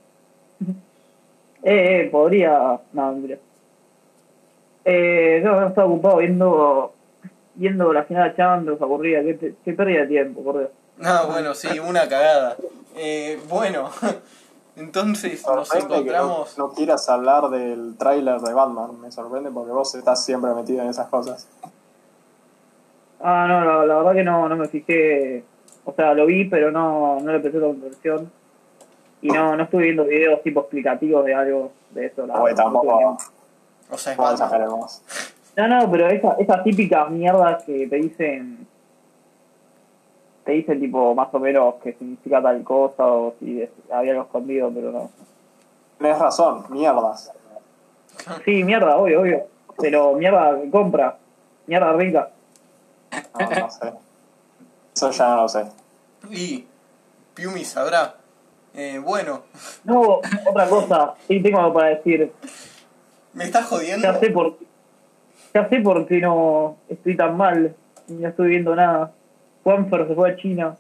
Eh, eh, podría. No, mentira. Eh, no, estaba ocupado viendo. Viendo la final de Champions, aburrida. Qué, pe- qué pérdida de tiempo, por Dios. Ah, bueno, sí, una cagada. Eh, bueno, entonces nos Sorprende que no, encontramos... no quieras hablar del tráiler de Batman. Me sorprende porque vos estás siempre metido en esas cosas. Ah, no, la, la verdad que no, no me fijé. O sea, lo vi, pero no, no le presté tanta atención. Y no, no estuve viendo videos tipo explicativos de algo de eso. La Oye, verdad, no tuve tampoco. O sea, no exageremos. No, no, pero esa- esas típicas mierdas que te dicen. Te dicen, tipo, más o menos qué significa tal cosa o si había algo escondido, pero no. Tenés razón, mierdas. Sí, mierda, obvio, obvio. Pero mierda que compra. Mierda rica. No, no sé. Eso ya no lo sé. Y Piumi sabrá. Eh, bueno, No, otra cosa. Sí, tengo algo para decir. ¿me estás jodiendo? Ya sé por ya sé por qué no estoy tan mal no estoy viendo nada. Juanfer se fue a China.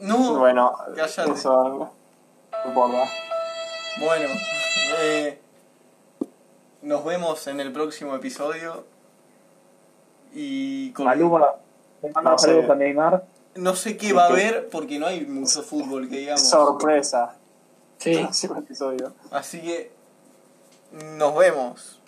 No, Bueno, Cállate. eso bueno. eh, nos vemos en el próximo episodio. Y con... Maluma le manda No saludos a Neymar. No sé qué va a haber porque no hay mucho fútbol que digamos. Sorpresa. Sí. Próximo episodio. Así que nos vemos.